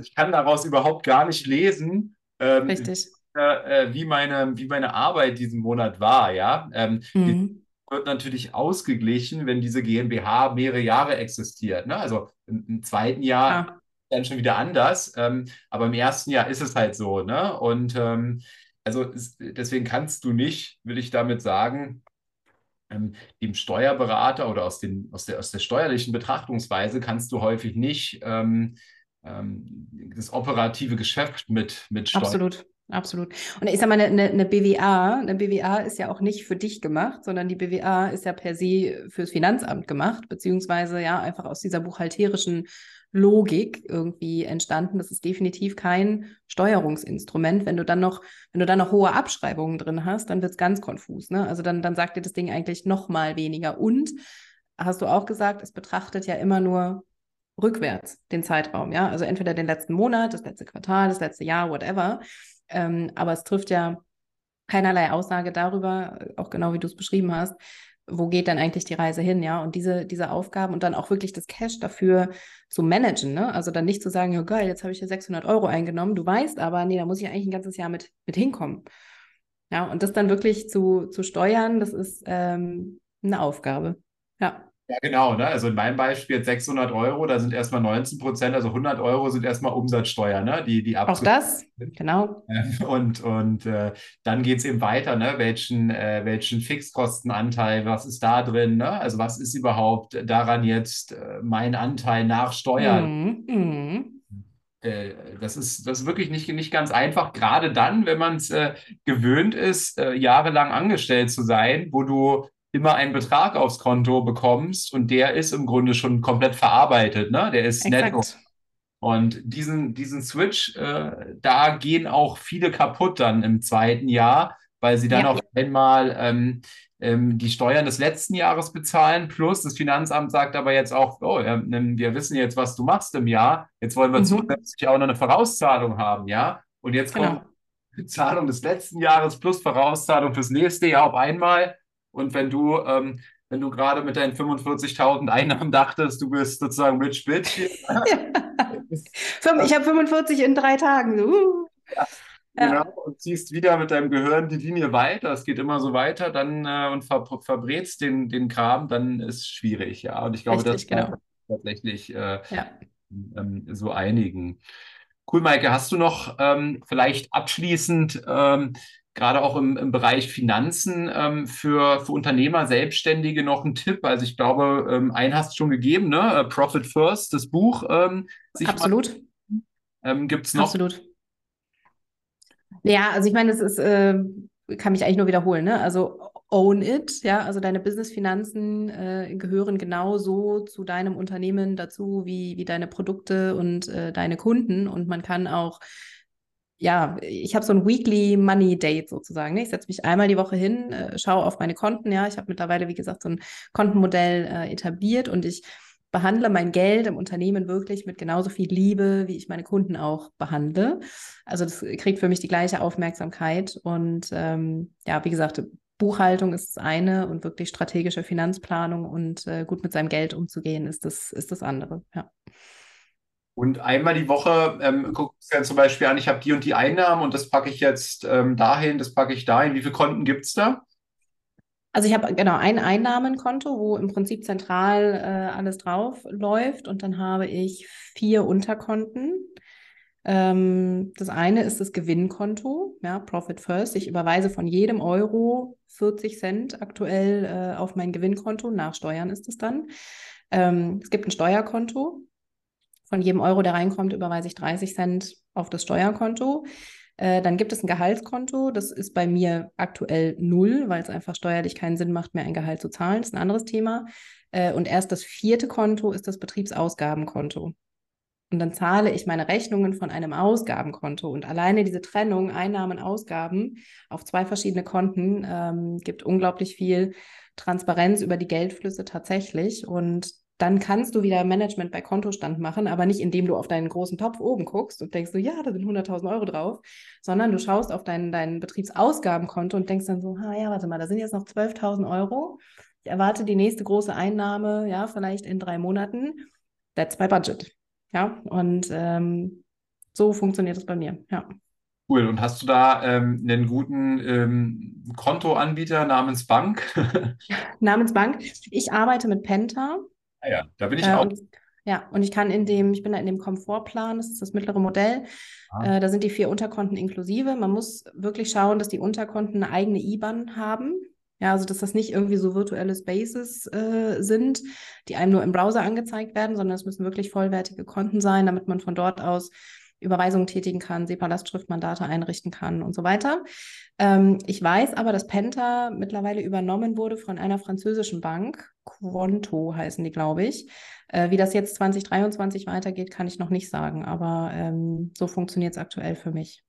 ich kann daraus überhaupt gar nicht lesen, Richtig. Äh, wie, meine, wie meine Arbeit diesen Monat war, ja. Mhm. wird natürlich ausgeglichen, wenn diese GmbH mehrere Jahre existiert. Ne? Also im, im zweiten Jahr ja dann schon wieder anders. Ähm, aber im ersten Jahr ist es halt so, ne? Und ähm, also deswegen kannst du nicht, will ich damit sagen, ähm, dem Steuerberater oder aus, den, aus, der, aus der steuerlichen Betrachtungsweise kannst du häufig nicht ähm, ähm, das operative Geschäft mit, mit Steuern. Absolut. Absolut. Und ich sage mal, eine, eine BWA, eine BWA ist ja auch nicht für dich gemacht, sondern die BWA ist ja per se fürs Finanzamt gemacht, beziehungsweise ja einfach aus dieser buchhalterischen Logik irgendwie entstanden. Das ist definitiv kein Steuerungsinstrument. Wenn du dann noch, wenn du dann noch hohe Abschreibungen drin hast, dann wird es ganz konfus. Ne? Also dann, dann sagt dir das Ding eigentlich noch mal weniger. Und hast du auch gesagt, es betrachtet ja immer nur rückwärts den Zeitraum. Ja, also entweder den letzten Monat, das letzte Quartal, das letzte Jahr, whatever. Ähm, aber es trifft ja keinerlei Aussage darüber, auch genau wie du es beschrieben hast, wo geht dann eigentlich die Reise hin, ja? Und diese, diese Aufgaben und dann auch wirklich das Cash dafür zu managen, ne? Also dann nicht zu sagen, ja geil, jetzt habe ich hier 600 Euro eingenommen, du weißt aber, nee, da muss ich eigentlich ein ganzes Jahr mit, mit hinkommen. Ja, und das dann wirklich zu, zu steuern, das ist ähm, eine Aufgabe. Ja. Ja, genau. Ne? Also in meinem Beispiel jetzt 600 Euro, da sind erstmal 19 Prozent, also 100 Euro sind erstmal Umsatzsteuer, ne? die, die Auch das, genau. Und, und äh, dann geht es eben weiter, ne? welchen, äh, welchen Fixkostenanteil, was ist da drin? Ne? Also was ist überhaupt daran jetzt äh, mein Anteil nach Steuern? Mhm. Mhm äh, das ist, das ist wirklich nicht, nicht ganz einfach, gerade dann, wenn man es äh, gewöhnt ist, äh, jahrelang angestellt zu sein, wo du immer einen Betrag aufs Konto bekommst und der ist im Grunde schon komplett verarbeitet, ne? Der ist Exakt. netto. Und diesen, diesen Switch, äh, da gehen auch viele kaputt dann im zweiten Jahr, weil sie dann ja. auf einmal ähm, ähm, die Steuern des letzten Jahres bezahlen, plus das Finanzamt sagt aber jetzt auch, oh, äh, wir wissen jetzt, was du machst im Jahr, jetzt wollen wir mhm. zusätzlich auch noch eine Vorauszahlung haben, ja? Und jetzt genau. kommt die Zahlung des letzten Jahres plus Vorauszahlung fürs nächste Jahr auf einmal. Und wenn du, ähm, wenn du gerade mit deinen 45.000 Einnahmen dachtest, du bist sozusagen rich bitch. ich habe 45 in drei Tagen. Uh. Ja. Genau, und ziehst wieder mit deinem Gehirn die Linie weiter, es geht immer so weiter, dann äh, und ver verbrätst den, den Kram, dann ist es schwierig, ja. Und ich glaube, Richtig, das genau. tatsächlich äh, ja. ähm, so einigen. Cool, Maike, hast du noch ähm, vielleicht abschließend ähm, gerade auch im, im Bereich Finanzen ähm, für, für Unternehmer, Selbstständige noch ein Tipp? Also ich glaube, ähm, einen hast du schon gegeben, ne? Äh, Profit First, das Buch. Ähm, Absolut. Ähm, Gibt es noch? Absolut. Ja, also ich meine, es ist, äh, kann mich eigentlich nur wiederholen, ne? Also own it, ja, also deine Business-Finanzen äh, gehören genauso zu deinem Unternehmen dazu wie, wie deine Produkte und äh, deine Kunden und man kann auch ja, ich habe so ein Weekly Money Date sozusagen. Ne? Ich setze mich einmal die Woche hin, äh, schaue auf meine Konten. Ja, ich habe mittlerweile, wie gesagt, so ein Kontenmodell äh, etabliert und ich behandle mein Geld im Unternehmen wirklich mit genauso viel Liebe, wie ich meine Kunden auch behandle. Also das kriegt für mich die gleiche Aufmerksamkeit. Und ähm, ja, wie gesagt, Buchhaltung ist das eine und wirklich strategische Finanzplanung und äh, gut mit seinem Geld umzugehen ist das, ist das andere. Ja. Und einmal die Woche ähm, guckst du ja zum Beispiel an, ich habe die und die Einnahmen und das packe ich jetzt ähm, dahin, das packe ich dahin. Wie viele Konten gibt es da? Also ich habe genau ein Einnahmenkonto, wo im Prinzip zentral äh, alles drauf läuft und dann habe ich vier Unterkonten. Ähm, das eine ist das Gewinnkonto, ja, Profit First. Ich überweise von jedem Euro 40 Cent aktuell äh, auf mein Gewinnkonto, nach Steuern ist es dann. Ähm, es gibt ein Steuerkonto, von jedem Euro, der reinkommt, überweise ich 30 Cent auf das Steuerkonto. Äh, dann gibt es ein Gehaltskonto. Das ist bei mir aktuell null, weil es einfach steuerlich keinen Sinn macht, mehr ein Gehalt zu zahlen. Das ist ein anderes Thema. Äh, und erst das vierte Konto ist das Betriebsausgabenkonto. Und dann zahle ich meine Rechnungen von einem Ausgabenkonto. Und alleine diese Trennung, Einnahmen, Ausgaben auf zwei verschiedene Konten ähm, gibt unglaublich viel Transparenz über die Geldflüsse tatsächlich. Und dann kannst du wieder Management bei Kontostand machen, aber nicht indem du auf deinen großen Topf oben guckst und denkst so, ja, da sind 100.000 Euro drauf, sondern du schaust auf dein, dein Betriebsausgabenkonto und denkst dann so, ah ja, warte mal, da sind jetzt noch 12.000 Euro. Ich erwarte die nächste große Einnahme, ja, vielleicht in drei Monaten. That's my budget. Ja, und ähm, so funktioniert es bei mir, ja. Cool. Und hast du da ähm, einen guten ähm, Kontoanbieter namens Bank? namens Bank. Ich arbeite mit Penta. Ah ja, da bin ich äh, auch. Und, ja, und ich kann in dem, ich bin da in dem Komfortplan, das ist das mittlere Modell. Ah. Äh, da sind die vier Unterkonten inklusive. Man muss wirklich schauen, dass die Unterkonten eine eigene IBAN haben. Ja, also dass das nicht irgendwie so virtuelle Spaces äh, sind, die einem nur im Browser angezeigt werden, sondern es müssen wirklich vollwertige Konten sein, damit man von dort aus Überweisungen tätigen kann, SEPA-Lastschriftmandate einrichten kann und so weiter. Ähm, ich weiß aber, dass Penta mittlerweile übernommen wurde von einer französischen Bank. Quanto heißen die, glaube ich. Äh, wie das jetzt 2023 weitergeht, kann ich noch nicht sagen, aber ähm, so funktioniert es aktuell für mich.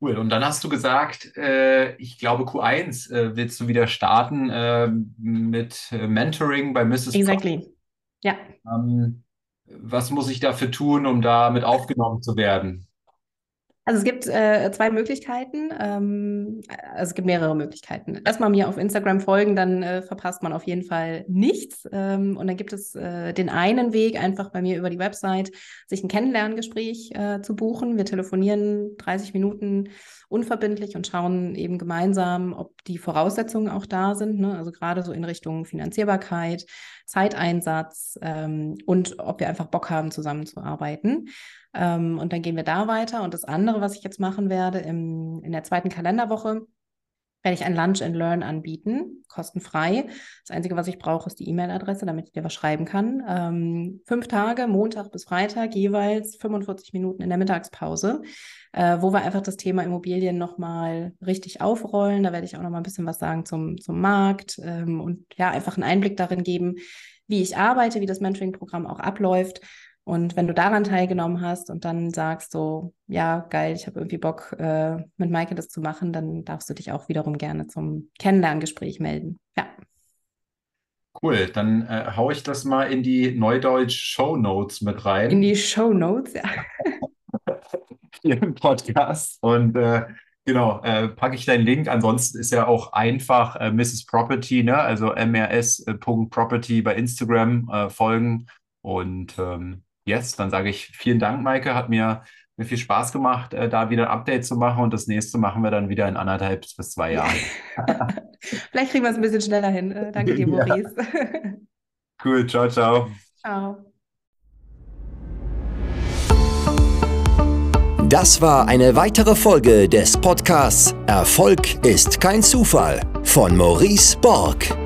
Cool. Und dann hast du gesagt, äh, ich glaube Q1 äh, willst du wieder starten äh, mit Mentoring bei Mrs. Exactly. Pro ja. Ähm, was muss ich dafür tun, um da mit aufgenommen zu werden? Also es gibt äh, zwei Möglichkeiten. Ähm, also es gibt mehrere Möglichkeiten. Erstmal mir auf Instagram folgen, dann äh, verpasst man auf jeden Fall nichts. Ähm, und dann gibt es äh, den einen Weg, einfach bei mir über die Website sich ein Kennenlerngespräch äh, zu buchen. Wir telefonieren 30 Minuten unverbindlich und schauen eben gemeinsam, ob die Voraussetzungen auch da sind. Ne? Also gerade so in Richtung Finanzierbarkeit, Zeiteinsatz ähm, und ob wir einfach Bock haben, zusammenzuarbeiten. Ähm, und dann gehen wir da weiter. Und das andere, was ich jetzt machen werde, im, in der zweiten Kalenderwoche, werde ich ein Lunch and Learn anbieten, kostenfrei. Das Einzige, was ich brauche, ist die E-Mail-Adresse, damit ich dir was schreiben kann. Ähm, fünf Tage, Montag bis Freitag, jeweils 45 Minuten in der Mittagspause, äh, wo wir einfach das Thema Immobilien nochmal richtig aufrollen. Da werde ich auch nochmal ein bisschen was sagen zum, zum Markt ähm, und ja, einfach einen Einblick darin geben, wie ich arbeite, wie das Mentoring-Programm auch abläuft und wenn du daran teilgenommen hast und dann sagst so, ja, geil, ich habe irgendwie Bock, äh, mit Maike das zu machen, dann darfst du dich auch wiederum gerne zum Kennenlerngespräch melden. Ja. Cool, dann äh, haue ich das mal in die Neudeutsch Show Notes mit rein. In die Show Notes, ja. Hier im Podcast. Und äh, genau, äh, packe ich deinen Link. Ansonsten ist ja auch einfach äh, Mrs. Property, ne? also mrs.property bei Instagram äh, folgen. Und ähm, Yes, dann sage ich vielen Dank, Maike. Hat mir, mir viel Spaß gemacht, äh, da wieder ein Update zu machen. Und das nächste machen wir dann wieder in anderthalb bis zwei Jahren. Vielleicht kriegen wir es ein bisschen schneller hin. Äh, danke dir, Maurice. Ja. Cool, ciao, ciao. Ciao. Das war eine weitere Folge des Podcasts Erfolg ist kein Zufall von Maurice Borg.